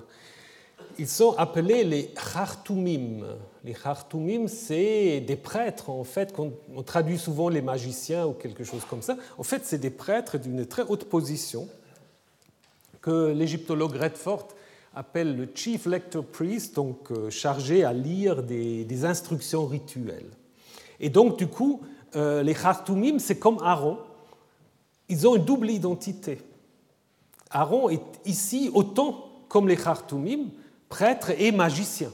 ils sont appelés les Khartoumim. Les Khartoumim, c'est des prêtres, en fait, qu'on on traduit souvent les magiciens ou quelque chose comme ça. En fait, c'est des prêtres d'une très haute position que l'égyptologue Redford appelle le Chief Lector Priest, donc euh, chargé à lire des, instructions rituelles. Et donc, du coup, euh, les Khartoumim, c'est comme Aaron, ils ont une double identité. Aaron est ici autant comme les Khartoumim, prêtre et magicien.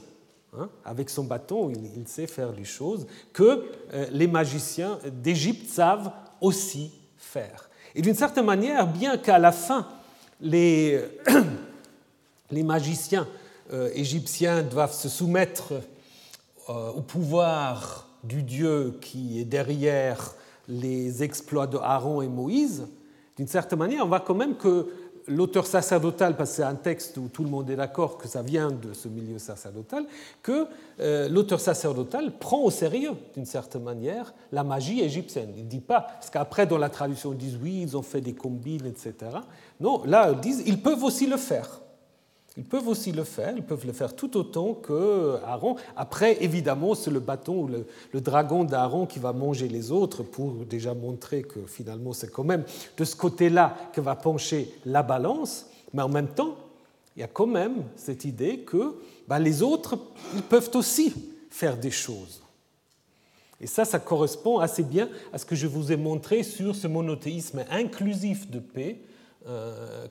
Hein. avec son bâton, il, sait faire des choses que euh, les magiciens d'Égypte savent aussi faire. Et d'une certaine manière, bien qu'à la fin, les, les magiciens égyptiens doivent se soumettre au pouvoir du Dieu qui est derrière les exploits de Aaron et Moïse, d'une certaine manière, on voit quand même que l'auteur sacerdotal, parce que c'est un texte où tout le monde est d'accord que ça vient de ce milieu sacerdotal, que euh, l'auteur sacerdotal prend au sérieux, d'une certaine manière, la magie égyptienne. Il ne dit pas, parce qu'après, dans la traduction, ils disent oui, ils ont fait des combines, etc. Non, là, ils disent, ils peuvent aussi le faire. Ils peuvent aussi le faire, ils peuvent le faire tout autant que Aaron. Après, évidemment, c'est le bâton ou le, dragon d'Aaron qui va manger les autres pour déjà montrer que finalement c'est quand même de ce côté-là que va pencher la balance. Mais en même temps, il y a quand même cette idée que bah, les autres, ils peuvent aussi faire des choses. Et ça, ça correspond assez bien à ce que je vous ai montré sur ce monothéisme inclusif de paix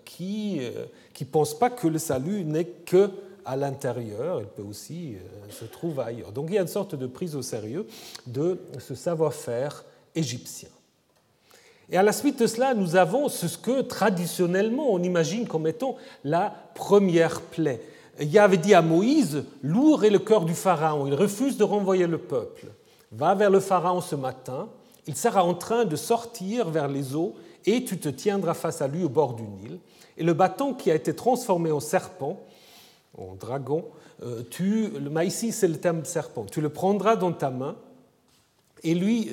qui ne euh, pense pas que le salut n'est que à l'intérieur, il peut aussi euh, se trouver ailleurs. Donc il y a une sorte de prise au sérieux de ce savoir-faire égyptien. Et à la suite de cela, nous avons ce que traditionnellement on imagine comme étant la première plaie. Avait dit à Moïse, lourd est le cœur du Pharaon, il refuse de renvoyer le peuple. Va vers le Pharaon ce matin, il sera en train de sortir vers les eaux et tu te tiendras face à lui au bord du Nil. Et le bâton qui a été transformé en serpent, en dragon, euh, tu, le ici c'est le terme serpent, tu le prendras dans ta main et, lui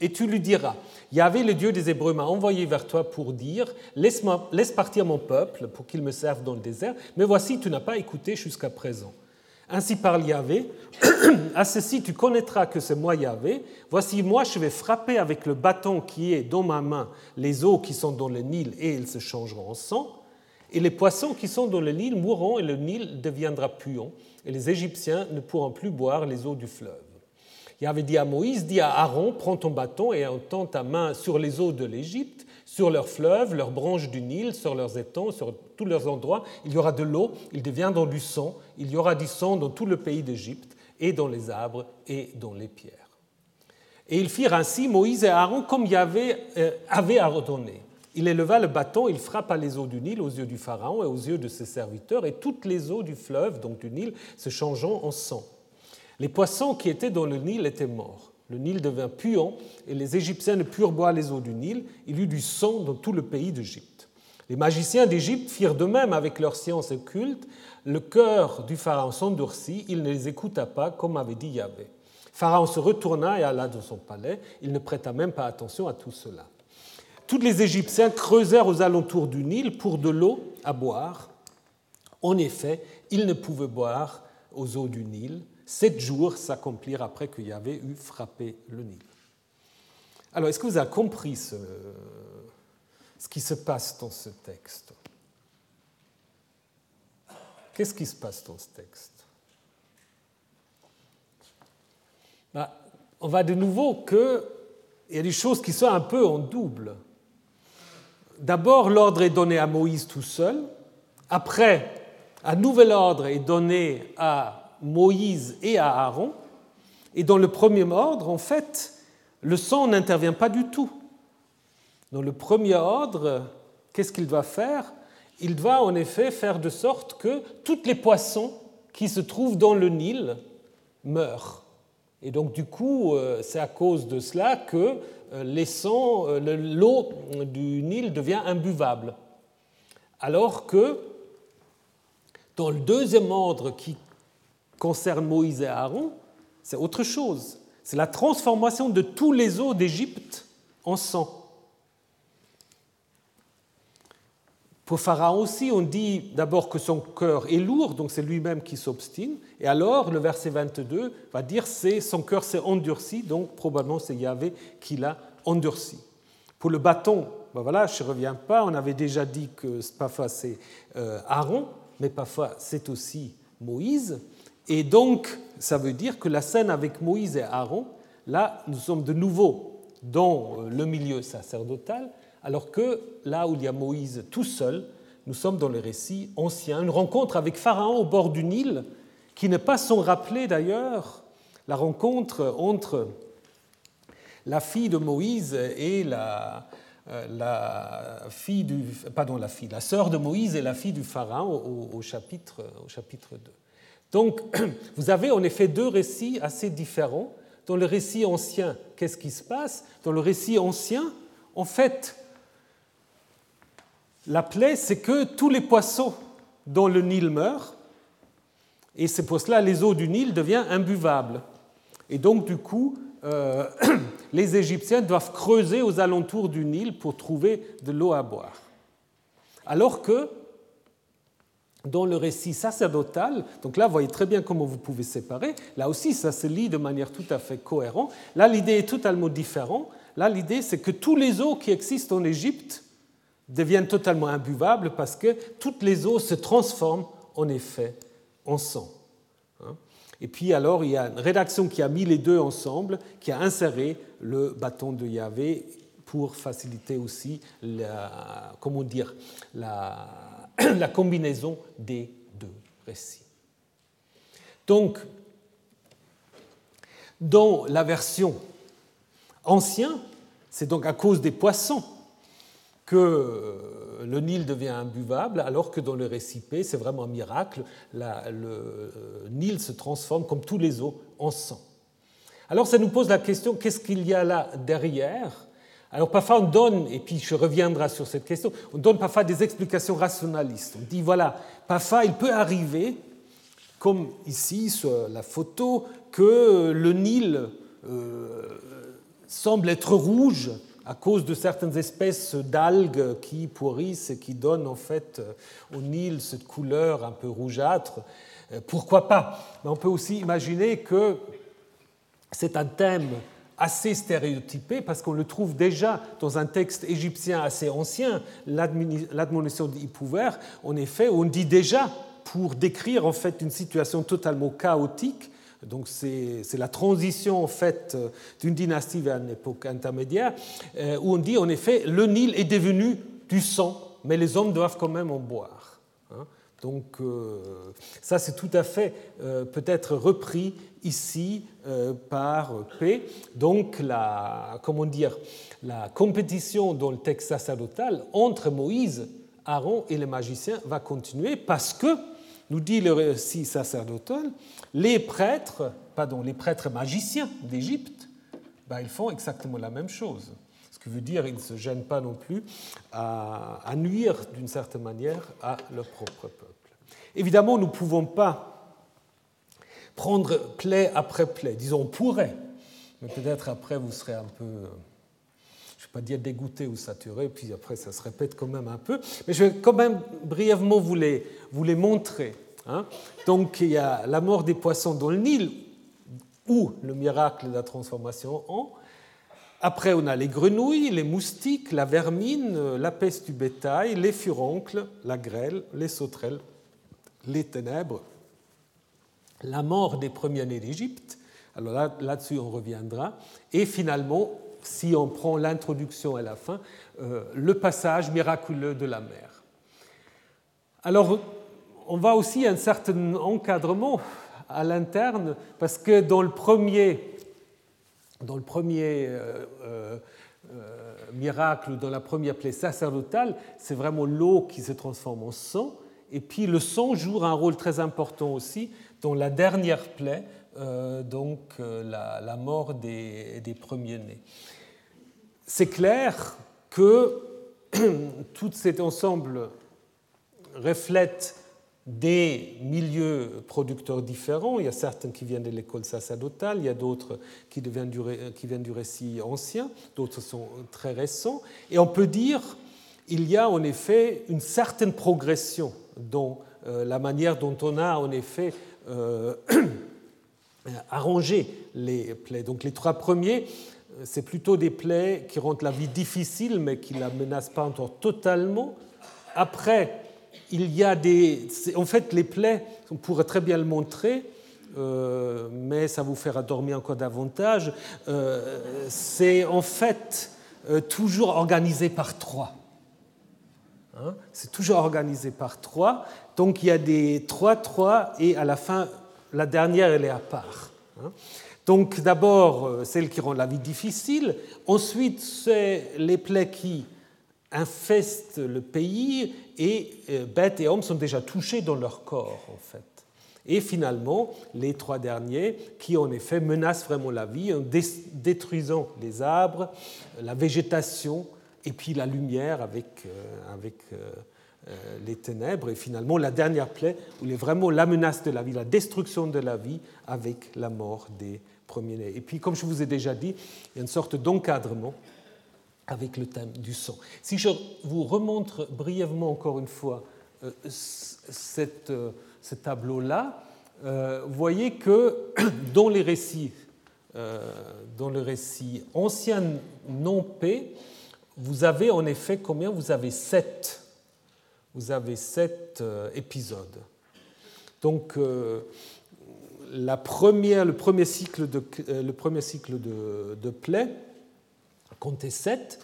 et tu lui diras, Yahvé, le Dieu des Hébreux, m'a envoyé vers toi pour dire, laisse, laisse partir mon peuple pour qu'il me serve dans le désert, mais voici, tu n'as pas écouté jusqu'à présent. Ainsi parle Yahvé, à ceci tu connaîtras que c'est moi Yahvé. Voici moi je vais frapper avec le bâton qui est dans ma main les eaux qui sont dans le Nil et elles se changeront en sang. Et les poissons qui sont dans le Nil mourront et le Nil deviendra puant. Et les Égyptiens ne pourront plus boire les eaux du fleuve. Yahvé dit à Moïse, dit à Aaron, prends ton bâton et entends ta main sur les eaux de l'Égypte sur leurs fleuves, leurs branches du Nil, sur leurs étangs, sur tous leurs endroits, il y aura de l'eau, ils deviendront du sang, il y aura du sang dans tout le pays d'Égypte, et dans les arbres, et dans les pierres. Et ils firent ainsi Moïse et Aaron comme Yahvé euh, avait ordonné. Il éleva le bâton, il frappa les eaux du Nil aux yeux du Pharaon et aux yeux de ses serviteurs, et toutes les eaux du fleuve, donc du Nil, se changeant en sang. Les poissons qui étaient dans le Nil étaient morts. Le Nil devint puant et les Égyptiens ne purent boire les eaux du Nil. Il y eut du sang dans tout le pays d'Égypte. Les magiciens d'Égypte firent de même avec leur science occulte. Le cœur du Pharaon s'endurcit, il ne les écouta pas comme avait dit Yahvé. Pharaon se retourna et alla dans son palais. Il ne prêta même pas attention à tout cela. Tous les Égyptiens creusèrent aux alentours du Nil pour de l'eau à boire. En effet, ils ne pouvaient boire aux eaux du Nil sept jours s'accomplirent après qu'il y avait eu frappé le Nil. Alors, est-ce que vous avez compris ce, ce qui se passe dans ce texte? Qu'est-ce qui se passe dans ce texte? Ben, On va de nouveau qu'il y a des choses qui sont un peu en double. D'abord, l'ordre est donné à Moïse tout seul. Après, un nouvel ordre est donné à Moïse et à Aaron. Et dans le premier ordre, en fait, le sang n'intervient pas du tout. Dans le premier ordre, qu'est-ce qu'il doit faire? Il doit en effet faire de sorte que tous les poissons qui se trouvent dans le Nil meurent. Et donc du coup, euh, c'est à cause de cela que euh, euh, l'eau du Nil devient imbuvable. Alors que dans le deuxième ordre qui concerne Moïse et Aaron, c'est autre chose. C'est la transformation de tous les eaux d'Égypte en sang. Pour Pharaon aussi, on dit d'abord que son cœur est lourd, donc c'est lui-même qui s'obstine. Et alors, le verset 22 va dire que son cœur s'est endurci, donc probablement c'est Yahvé qui l'a endurci. Pour le bâton, ben voilà, je ne reviens pas, on avait déjà dit que parfois c'est euh, Aaron, mais parfois c'est aussi Moïse. Et donc, ça veut dire que la scène avec Moïse et Aaron, là, nous sommes de nouveau dans euh, le milieu sacerdotal, alors que là où il y a Moïse tout seul, nous sommes dans le récit ancien, une rencontre avec Pharaon au bord du Nil, qui n'est pas sans rappeler d'ailleurs la rencontre entre la fille de Moïse et la, la fille du, pardon, la fille, la sœur de Moïse et la fille du pharaon au, chapitre, au chapitre 2. Donc, vous avez en effet deux récits assez différents. Dans le récit ancien, qu'est-ce qui se passe? Dans le récit ancien, en fait, la plaie, c'est que tous les poissons dans le Nil meurent, et c'est pour cela les eaux du Nil deviennent imbuvables. Et donc, du coup, euh, les Égyptiens doivent creuser aux alentours du Nil pour trouver de l'eau à boire. Alors que dans le récit sacerdotal, donc là, vous voyez très bien comment vous pouvez séparer. Là aussi, ça se lit de manière tout à fait cohérente. Là, l'idée est totalement différente. Là, l'idée, c'est que tous les eaux qui existent en Égypte deviennent totalement imbuvables parce que toutes les eaux se transforment en effet en sang. Hein? Et puis alors, il y a une rédaction qui a mis les deux ensemble, qui a inséré le bâton de Yahvé pour faciliter aussi la, comment dire, la, la combinaison des deux récits. Donc, dans la version ancienne, c'est donc à cause des poissons que euh, le Nil devient imbuvable, alors que dans le récit P, c'est vraiment un miracle, le euh, Nil se transforme comme tous les eaux en sang. Alors ça nous pose la question, qu'est-ce qu'il y a là derrière Alors parfois on donne, et puis je reviendrai sur cette question, on donne parfois des explications rationalistes. On dit, voilà, parfois il peut arriver, comme ici sur la photo, que le Nil euh, semble être rouge à cause de certaines espèces d'algues qui pourrissent et qui donnent en fait au Nil cette couleur un peu rougeâtre. Euh, pourquoi pas? Mais on peut aussi imaginer que c'est un thème assez stéréotypé parce qu'on le trouve déjà dans un texte égyptien assez ancien, l'admonition d'Ipouver, en effet, on dit déjà pour décrire en fait une situation totalement chaotique donc c'est la transition en fait d'une dynastie vers une époque intermédiaire euh, où on dit en effet le Nil est devenu du sang, mais les hommes doivent quand même en boire. Donc euh, ça c'est tout à fait euh, peut-être repris ici par P. Donc la comment dire la compétition dans le texte sacerdotal entre Moïse, Aaron et les magiciens va continuer parce que nous dit le récit sacerdotal, les prêtres, pardon, les prêtres magiciens d'Égypte, ben, ils font exactement la même chose. Qui veut dire qu'ils ne se gênent pas non plus à, à nuire d'une certaine manière à leur propre peuple. Évidemment, nous ne pouvons pas prendre plaie après plaie. Disons, on pourrait, mais peut-être après vous serez un peu, je ne vais pas dire dégoûté ou saturé, puis après ça se répète quand même un peu. Mais je vais quand même brièvement vous les, vous les montrer. Hein. Donc il y a la mort des poissons dans le Nil, ou le miracle de la transformation en. Après, on a les grenouilles, les moustiques, la vermine, la peste du bétail, les furoncles, la grêle, les sauterelles, les ténèbres, la mort des premiers-nés d'Égypte. Alors là, là-dessus, on reviendra. Et finalement, si on prend l'introduction à la fin, euh, le passage miraculeux de la mer. Alors, on voit aussi un certain encadrement à l'interne, parce que dans le premier, dans le premier euh, euh, euh, miracle, dans la première plaie sacerdotale, c'est vraiment l'eau qui se transforme en sang, et puis le sang joue un rôle très important aussi dans la dernière plaie, donc la, mort des premiers-nés. C'est clair que tout cet ensemble reflète des milieux producteurs différents. Il y a certains qui viennent de l'école sacerdotale, il y a d'autres qui, viennent du, récit ancien, d'autres sont très récents. Et on peut dire qu'il y a en effet une certaine progression dans euh, la manière dont on a en effet euh, arrangé les plaies. Donc les trois premiers, euh, c'est plutôt des plaies qui rendent la vie difficile, mais qui ne la menacent pas encore totalement. Après, il y a des. En fait, les plaies, on pourrait très bien le montrer, euh, mais ça vous fera dormir encore davantage. Euh, c'est en fait euh, toujours organisé par trois. Hein, c'est toujours organisé par trois. Donc il y a des trois, trois, et à la fin, la dernière, elle est à part. Hein. Donc d'abord, celles qui rendent la vie difficile. Ensuite, c'est les plaies qui infestent le pays et euh, bêtes et hommes sont déjà touchés dans leur corps, en fait. Et finalement, les trois derniers qui, en effet, menacent vraiment la vie en détruisant les arbres, la végétation et puis la lumière avec, euh, avec les ténèbres. Et finalement, la dernière plaie, où il est vraiment la menace de la vie, la destruction de la vie avec la mort des et puis, comme je vous ai déjà dit, il y a une sorte d'encadrement avec le thème du son. Si je vous remontre brièvement encore une fois euh, euh, ce tableau-là, euh, vous voyez que dans les récits, dans le récit ancien non P, vous avez en effet combien? Vous avez sept. Vous avez sept épisodes. Donc, le premier cycle de, euh, le premier cycle de plaies comptait 7,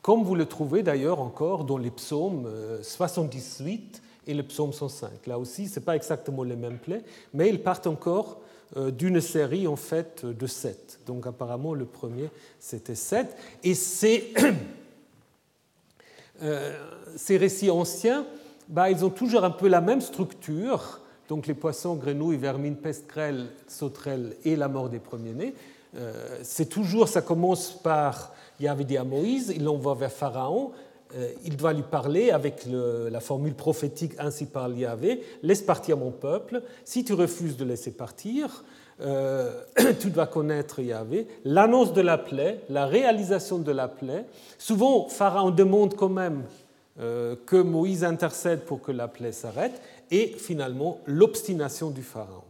comme vous le trouvez d'ailleurs encore dans les psaumes 78 euh, et le psaume 105. Là aussi, ce n'est pas exactement les mêmes plaies, mais ils partent encore euh, d'une série en fait de 7. Donc apparemment, le premier, c'était 7. Et ces, ces récits anciens, bah, ils ont toujours un peu la même structure donc les poissons, grenouilles, vermines, peste, grêle, sauterelles et la mort des premiers-nés. Euh, c'est toujours, ça commence par Yahvé dit à Moïse, il l'envoie vers Pharaon, euh, il doit lui parler avec la formule prophétique ainsi par Yahvé, laisse partir mon peuple, si tu refuses de laisser partir, euh, tu dois connaître Yahvé, l'annonce de la plaie, la réalisation de la plaie. Souvent, Pharaon demande quand même que Moïse intercède pour que la plaie s'arrête, et finalement l'obstination du Pharaon.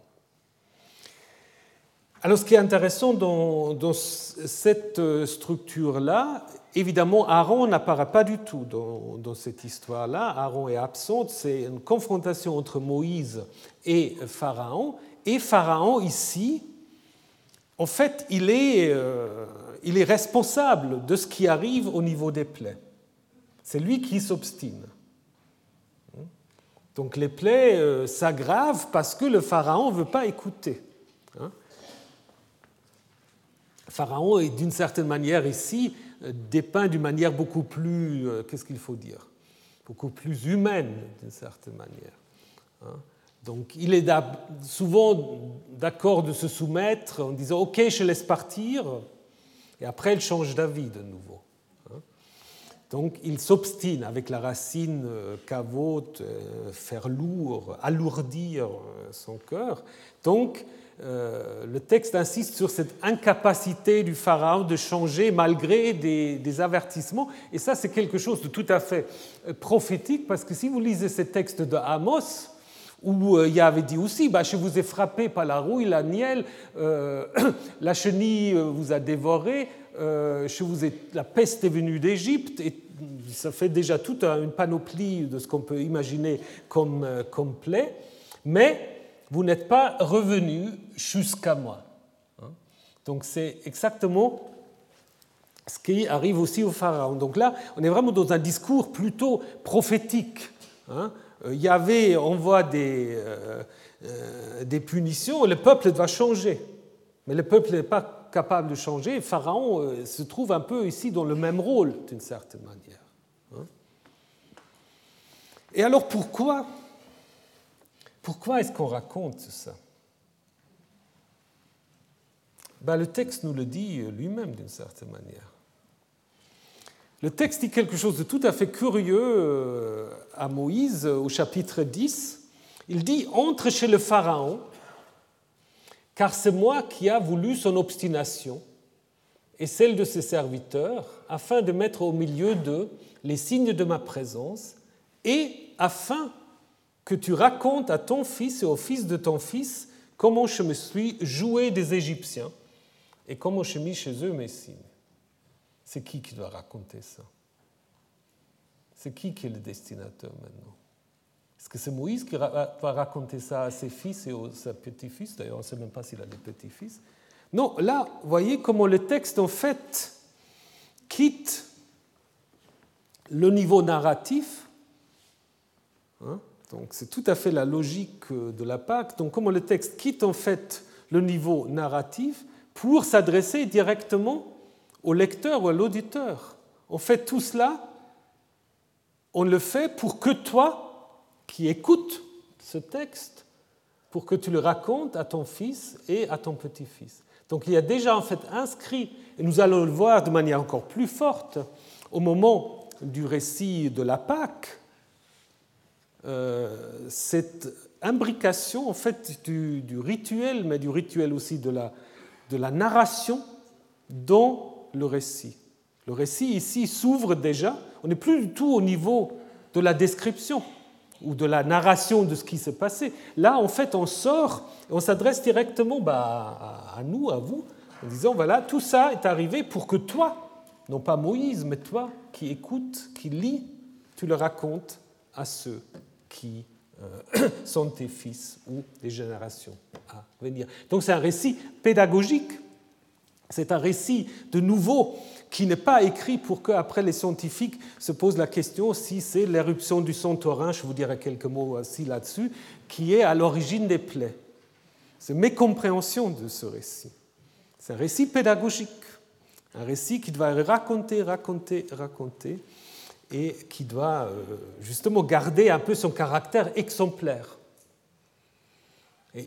Alors ce qui est intéressant dans, cette euh, structure-là, évidemment Aaron n'apparaît pas du tout dans, cette histoire-là. Aaron est absent, c'est une confrontation entre Moïse et Pharaon. Et Pharaon ici, en fait, il est, euh, responsable de ce qui arrive au niveau des plaies. C'est lui qui s'obstine. Donc les plaies euh, s'aggravent parce que le pharaon ne veut pas écouter. Hein. Pharaon est d'une certaine manière ici euh, dépeint d'une manière beaucoup plus, euh, qu'est-ce qu'il faut dire, beaucoup plus humaine d'une certaine manière. Hein. Donc il est souvent d'accord de se soumettre en disant OK, je laisse partir, et après il change d'avis de nouveau. Donc il s'obstine avec la racine cavote, euh, euh, faire lourd, alourdir son cœur. Donc le texte insiste sur cette incapacité du pharaon de changer malgré des, avertissements. Et ça, c'est quelque chose de tout à fait prophétique, parce que si vous lisez ces textes de Amos, où il y avait dit aussi, bah, je vous ai frappé par la rouille, la nielle, la chenille vous a dévoré, euh, vous la peste est venue d'Égypte, et ça fait déjà toute une panoplie de ce qu'on peut imaginer comme, euh, comme plaie, mais vous n'êtes pas revenu jusqu'à moi. Hein? Donc c'est exactement ce qui arrive aussi au Pharaon. Donc là, on est vraiment dans un discours plutôt prophétique. Hein? Euh, Yahvé envoie des, euh, des punitions, le peuple doit changer. Mais le peuple n'est pas capable de changer, Pharaon euh, se trouve un peu ici dans le même rôle, d'une certaine manière. Hein? Et alors pourquoi Pourquoi est-ce qu'on raconte ça? Ben, Le texte nous le dit lui-même d'une certaine manière. Le texte dit quelque chose de tout à fait curieux euh, à Moïse au chapitre 10. Il dit Entre chez le Pharaon car c'est moi qui a voulu son obstination et celle de ses serviteurs, afin de mettre au milieu d'eux les signes de ma présence, et afin que tu racontes à ton fils et au fils de ton fils comment je me suis joué des Égyptiens et comment j'ai mis chez eux mes signes. C'est qui qui doit raconter ça? C'est qui qui est le destinateur maintenant? Est-ce que c'est Moïse qui va raconter ça à ses fils et à ses petits-fils D'ailleurs, on ne sait même pas s'il a des petits-fils. Non, là, voyez comment le texte, en fait, quitte le niveau narratif. Hein, donc, c'est tout à fait la logique de la Pâque. Donc, comment le texte quitte, en fait, le niveau narratif pour s'adresser directement au lecteur ou à l'auditeur. On fait tout cela, on le fait pour que toi, qui écoutes ce texte, pour que tu le racontes à ton fils et à ton petit-fils. Donc il y a déjà en fait inscrit, et nous allons le voir de manière encore plus forte, au moment du récit de la Pâque, euh, cette imbrication en fait du, rituel, mais du rituel aussi de la, de la narration dans le récit. Le récit ici s'ouvre déjà, on n'est plus du tout au niveau de la description ou de la narration de ce qui s'est passé. Là, en fait, on sort on s'adresse directement bah, à nous, à vous, en disant, voilà, tout ça est arrivé pour que toi, non pas Moïse, mais toi qui écoutes, qui lis, tu le racontes à ceux qui euh, sont tes fils ou des générations à venir. Donc c'est un récit pédagogique, c'est un récit de nouveau qui n'est pas écrit pour qu'après les scientifiques se posent la question si c'est l'éruption du Santorin, je vous dirai quelques mots aussi là-dessus, qui est à l'origine des plaies. C'est mes compréhensions de ce récit. C'est un récit pédagogique, un récit qui doit raconter, raconter, raconter, et qui doit euh, justement garder un peu son caractère exemplaire.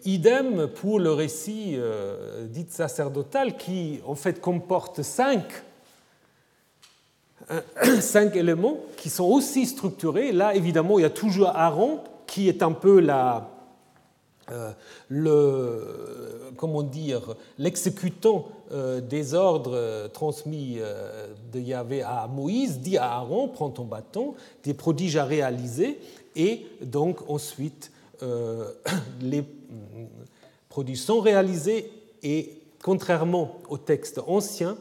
Idem pour le récit euh, dit sacerdotal qui en fait comporte cinq, cinq éléments qui sont aussi structurés. Là, évidemment, il y a toujours Aaron qui est un peu la, le, comment dire, l'exécutant euh, des ordres transmis euh, de Yahvé à Moïse, dit à Aaron, prends ton bâton, des prodiges à réaliser, et donc ensuite les prodiges sont réalisés, et contrairement au texte ancien,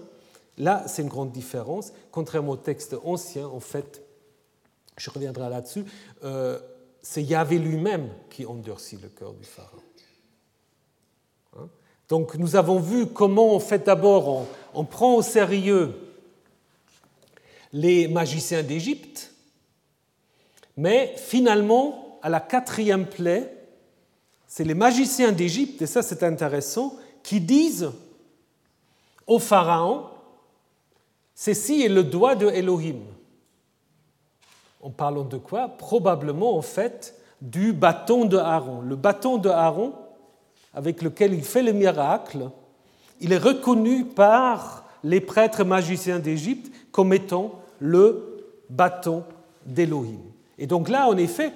là c'est une grande différence, contrairement au texte ancien, en fait, je reviendrai là-dessus, c'est Yahvé lui-même qui endurcit le cœur du Pharaon. Hein? Donc nous avons vu comment, en fait, d'abord, on, prend au sérieux les magiciens d'Égypte, mais finalement, à la quatrième plaie, c'est les magiciens d'Égypte, et ça c'est intéressant, qui disent au Pharaon, ceci est le doigt de Elohim en parlant de quoi? Probablement en fait du bâton de Aaron. Le bâton de Aaron, avec lequel il fait le miracle, il est reconnu par les prêtres magiciens d'Égypte comme étant le bâton d'Élohim. Et donc là, en effet,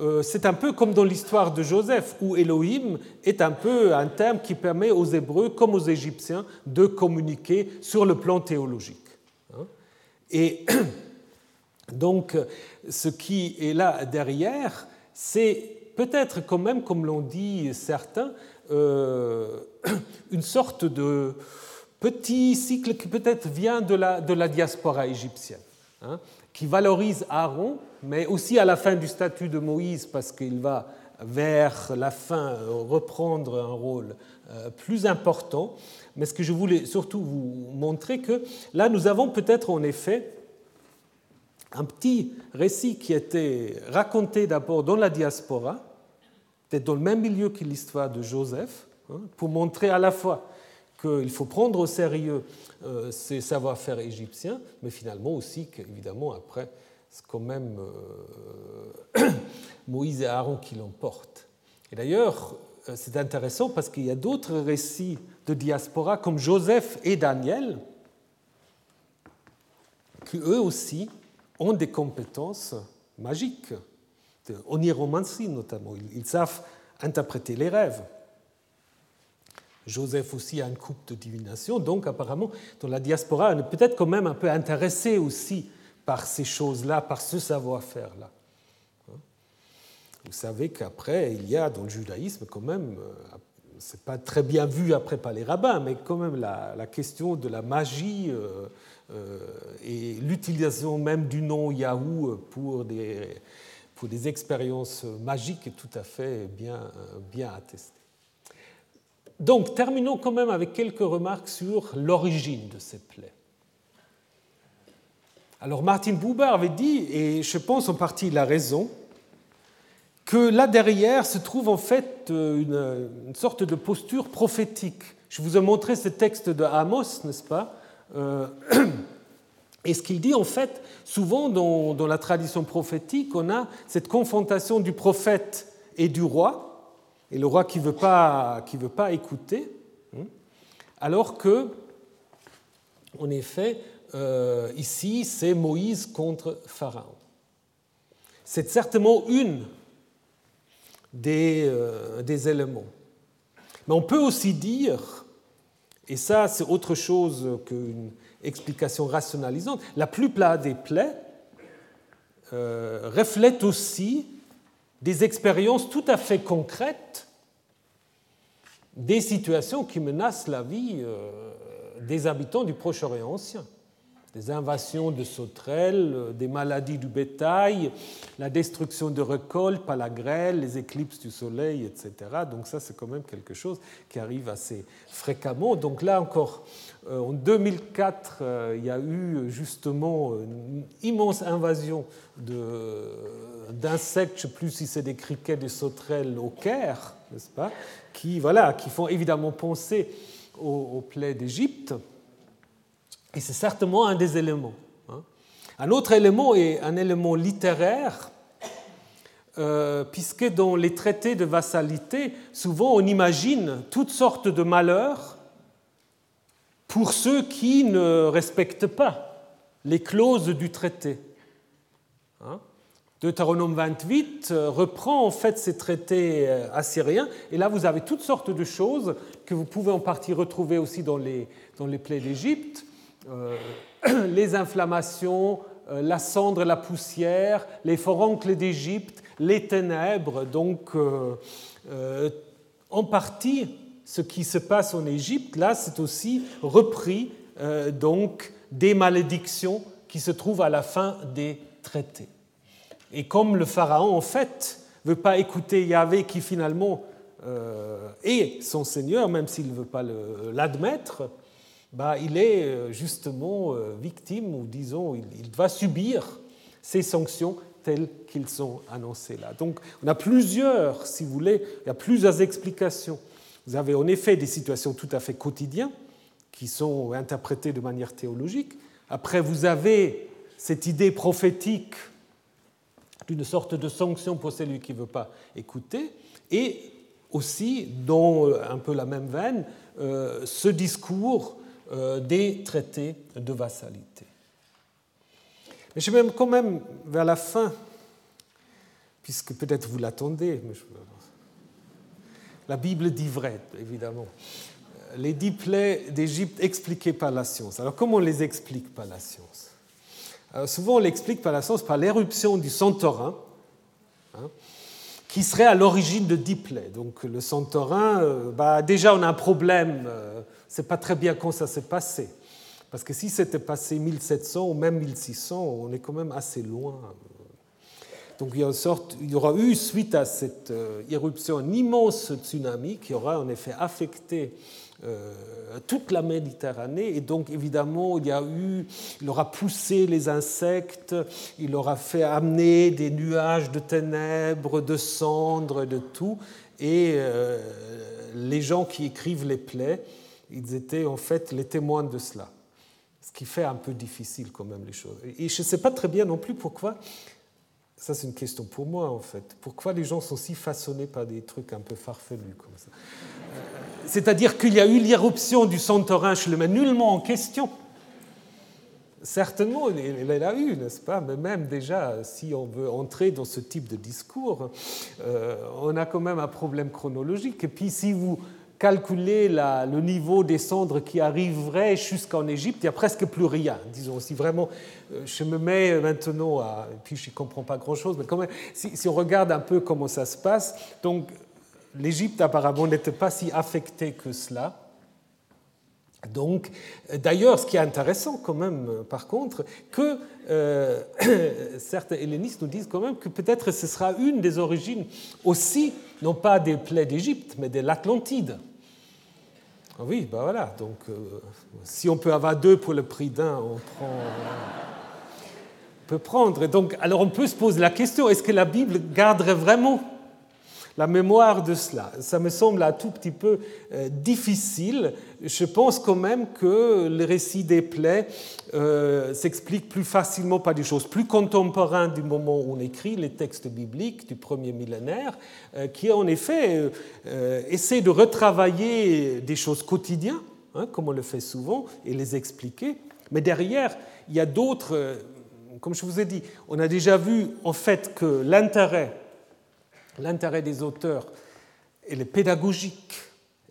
euh, c'est un peu comme dans l'histoire de Joseph, où Elohim est un peu un terme qui permet aux Hébreux comme aux Égyptiens de communiquer sur le plan théologique. Hein. Et donc, ce qui est là derrière, c'est peut-être quand même, comme l'ont dit certains, euh, une sorte de petit cycle qui peut-être vient de la, diaspora égyptienne, hein, qui valorise Aaron, mais aussi à la fin du statut de Moïse, parce qu'il va vers la fin reprendre un rôle euh, plus important. Mais ce que je voulais surtout vous montrer, que là, nous avons peut-être en effet un petit récit qui était raconté d'abord dans la diaspora, peut-être dans le même milieu que l'histoire de Joseph, hein, pour montrer à la fois qu'il faut prendre au sérieux euh, ces savoir-faire égyptiens, mais finalement aussi qu'évidemment après, c'est quand même euh, Moïse et Aaron qui l'emportent. Et d'ailleurs, euh, c'est intéressant parce qu'il y a d'autres récits de diaspora comme Joseph et Daniel, qui eux aussi ont des compétences magiques, de oniromancie notamment. Ils savent interpréter les rêves. Joseph aussi a une coupe de divination, donc apparemment, dans la diaspora, on est peut-être quand même un peu intéressé aussi par ces choses-là, par ce savoir-faire-là. Vous savez qu'après, il y a dans le judaïsme quand même, euh, c'est pas très bien vu après par les rabbins, mais quand même la, question de la magie euh, et l'utilisation même du nom Yahoo pour des, pour des expériences magiques est tout à fait bien, bien attestée. Donc, terminons quand même avec quelques remarques sur l'origine de ces plaies. Alors, Martin Buber avait dit, et je pense en partie il a raison, que là derrière se trouve en fait une, une sorte de posture prophétique Je vous ai montré ce texte de Amos, n'est-ce pas? euh, Et ce qu'il dit, en fait, souvent dans, la tradition prophétique, on a cette confrontation du prophète et du roi, et le roi qui ne veut, pas, veut pas écouter, hein, alors que, en effet, euh, ici, c'est Moïse contre Pharaon. C'est certainement une des, euh, des éléments. Mais on peut aussi dire, et ça c'est autre chose qu'une explication rationalisante, la plupart des plaies euh, reflètent aussi des expériences tout à fait concrètes des situations qui menacent la vie euh, des habitants du Proche-Orient ancien des invasions de sauterelles, euh, des maladies du bétail, la destruction de récoltes par la grêle, les éclipses du soleil, etc. Donc ça, c'est quand même quelque chose qui arrive assez fréquemment. Donc là encore, euh, en 2004, euh, il y a eu justement une immense invasion d'insectes, je ne sais plus si c'est des criquets, des sauterelles au Caire, n'est-ce pas, qui, voilà, qui font évidemment penser aux, aux plaies d'Égypte. Et c'est certainement un des éléments. Hein. Un autre élément est un élément littéraire, euh, puisque dans les traités de vassalité, souvent on imagine toutes sortes de malheurs pour ceux qui ne respectent pas les clauses du traité. Hein. Deutéronome 28 euh, reprend en fait ces traités euh, assyriens, et là vous avez toutes sortes de choses que vous pouvez en partie retrouver aussi dans les, dans les plaies d'Égypte. Euh, les inflammations, euh, la cendre, la poussière, les forancles d'Égypte, les ténèbres. Donc, euh, en partie, ce qui se passe en Égypte, là, c'est aussi repris donc des malédictions qui se trouvent à la fin des traités. Et comme le pharaon, en fait, ne veut pas écouter Yahvé qui finalement est son Seigneur, même s'il ne veut pas l'admettre, bah, il est euh, justement euh, victime, ou disons, il, va subir ces sanctions telles qu'ils sont annoncées là. Donc on a plusieurs, si vous voulez, il y a plusieurs explications. Vous avez en effet des situations tout à fait quotidiennes qui sont interprétées de manière théologique. Après, vous avez cette idée prophétique d'une sorte de sanction pour celui qui ne veut pas écouter, et aussi, dans euh, un peu la même veine, ce discours euh, des traités de vassalité. Mais je vais quand même vers la fin, puisque peut-être vous l'attendez, la Bible dit vrai, évidemment. Les dix plaies d'Égypte expliquées par la science. Alors comment on les explique par la science? Souvent on l'explique par la science par l'éruption du Santorin, hein, qui serait à l'origine de dix plaies. Donc le Santorin, euh, bah, déjà on a un problème euh, c'est pas très bien quand ça s'est passé. Parce que si c'était passé 1700 ou même 1600, on est quand même assez loin. Donc il y, aura eu, suite à cette euh, éruption, un immense tsunami qui aura en effet affecté euh, toute la Méditerranée. Et donc évidemment, il, y a eu, il aura poussé les insectes, il aura fait amener des nuages de ténèbres, de cendres, de tout. Et euh, les gens qui écrivent les plaies ils étaient en fait les témoins de cela. Ce qui fait un peu difficile quand même les choses. Et je ne sais pas très bien non plus pourquoi, ça c'est une question pour moi en fait, pourquoi les gens sont si façonnés par des trucs un peu farfelus comme ça. Euh, c'est-à-dire qu'il y a eu l'irruption du Santorin, je le mets nullement en question. Certainement, il en a eu, n'est-ce pas? Mais même déjà, si on veut entrer dans ce type de discours, euh, on a quand même un problème chronologique. Et puis si vous calculer le niveau des cendres qui arriverait jusqu'en Égypte, il n'y a presque plus rien. Disons, si vraiment, euh, je me mets maintenant à. Et puis je ne comprends pas grand-chose, mais quand même, si, on regarde un peu comment ça se passe, donc l'Égypte apparemment n'était pas si affectée que cela. Donc, d'ailleurs, ce qui est intéressant quand même, par contre, que euh, certains hellénistes nous disent quand même que peut-être ce sera une des origines aussi, non pas des plaies d'Égypte, mais de l'Atlantide. Ah oui, ben voilà. Donc, euh, si on peut avoir deux pour le prix d'un, on prend. peut prendre. Et donc, alors, on peut se poser la question est-ce que la Bible garderait vraiment la mémoire de cela. Ça me semble un tout petit peu euh, difficile. Je pense quand même que le récit des plaies euh, s'explique plus facilement par des choses plus contemporaines du moment où on écrit les textes bibliques du premier millénaire, euh, qui en effet essaie de retravailler des choses quotidiennes, hein, comme on le fait souvent, et les expliquer. Mais derrière, il y a d'autres, comme je vous ai dit, on a déjà vu en fait que l'intérêt L'intérêt des auteurs, elle est pédagogique.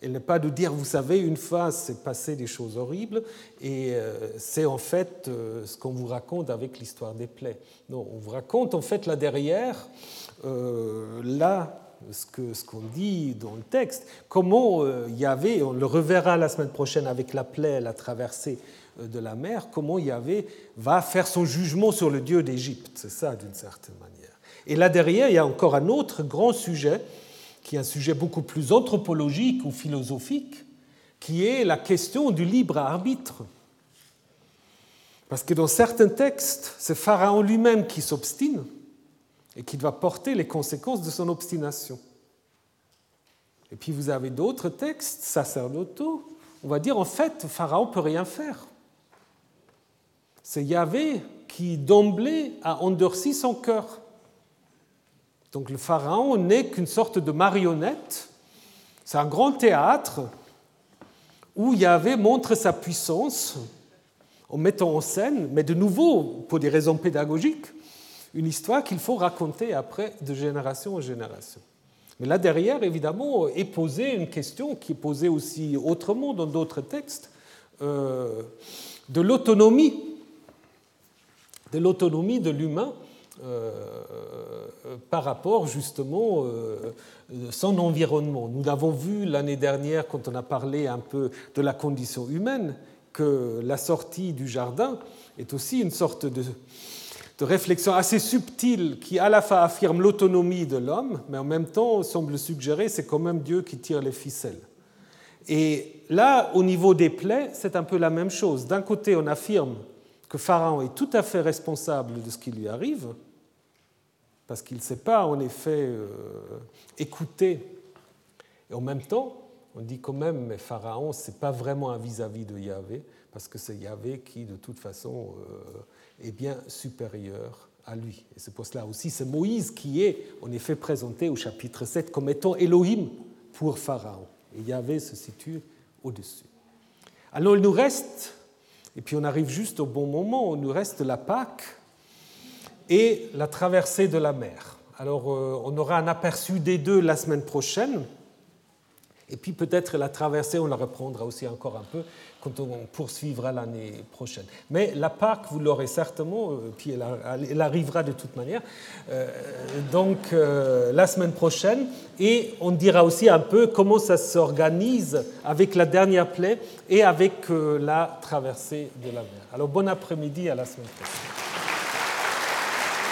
Elle n'est pas de dire, vous savez, une fois c'est passé des choses horribles, et euh, c'est en fait euh, ce qu'on vous raconte avec l'histoire des plaies. Non, on vous raconte en fait là derrière, euh, là, ce qu'on ce dit dans le texte, comment il y avait, on le reverra la semaine prochaine avec la plaie, la traversée de la mer, comment Yahvé va faire son jugement sur le Dieu d'Égypte. C'est ça d'une certaine manière. Et là derrière, il y a encore un autre grand sujet, qui est un sujet beaucoup plus anthropologique ou philosophique, qui est la question du libre arbitre. Parce que dans certains textes, c'est Pharaon lui-même qui s'obstine et qui doit porter les conséquences de son obstination. Et puis vous avez d'autres textes sacerdotaux. On va dire en fait, Pharaon ne peut rien faire. C'est Yahvé qui d'emblée a endurci son cœur. Donc le pharaon n'est qu'une sorte de marionnette. C'est un grand théâtre où Yahvé montre sa puissance en mettant en scène, mais de nouveau, pour des raisons pédagogiques, une histoire qu'il faut raconter après de génération en génération. Mais là derrière, évidemment, est posée une question qui est posée aussi autrement dans d'autres textes, euh, de l'autonomie, de l'autonomie de l'humain par rapport justement euh, son environnement. Nous l'avons vu l'année dernière quand on a parlé un peu de la condition humaine, que la sortie du jardin est aussi une sorte de, de réflexion assez subtile qui à la fois affirme l'autonomie de l'homme, mais en même temps semble suggérer c'est quand même Dieu qui tire les ficelles. Et là, au niveau des plaies, c'est un peu la même chose. D'un côté, on affirme que Pharaon est tout à fait responsable de ce qui lui arrive, parce qu'il ne sait pas en effet euh, écouter. Et en même temps, on dit quand même, mais Pharaon, ce n'est pas vraiment un vis-à-vis de Yahvé, parce que c'est Yahvé qui, de toute façon, euh, est bien supérieur à lui. Et c'est pour cela aussi, c'est Moïse qui est en effet présenté au chapitre 7 comme étant Elohim pour Pharaon. Et Yahvé se situe au-dessus. Alors il nous reste, et puis on arrive juste au bon moment, il nous reste la Pâque et la traversée de la mer. Alors euh, on aura un aperçu des deux la semaine prochaine, et puis peut-être la traversée, on la reprendra aussi encore un peu quand on poursuivra l'année prochaine. Mais la Pâque, vous l'aurez certainement, euh, puis elle, arrivera de toute manière, euh, donc la semaine prochaine, et on dira aussi un peu comment ça s'organise avec la dernière plaie et avec la traversée de la mer. Alors bon après-midi, à la semaine prochaine.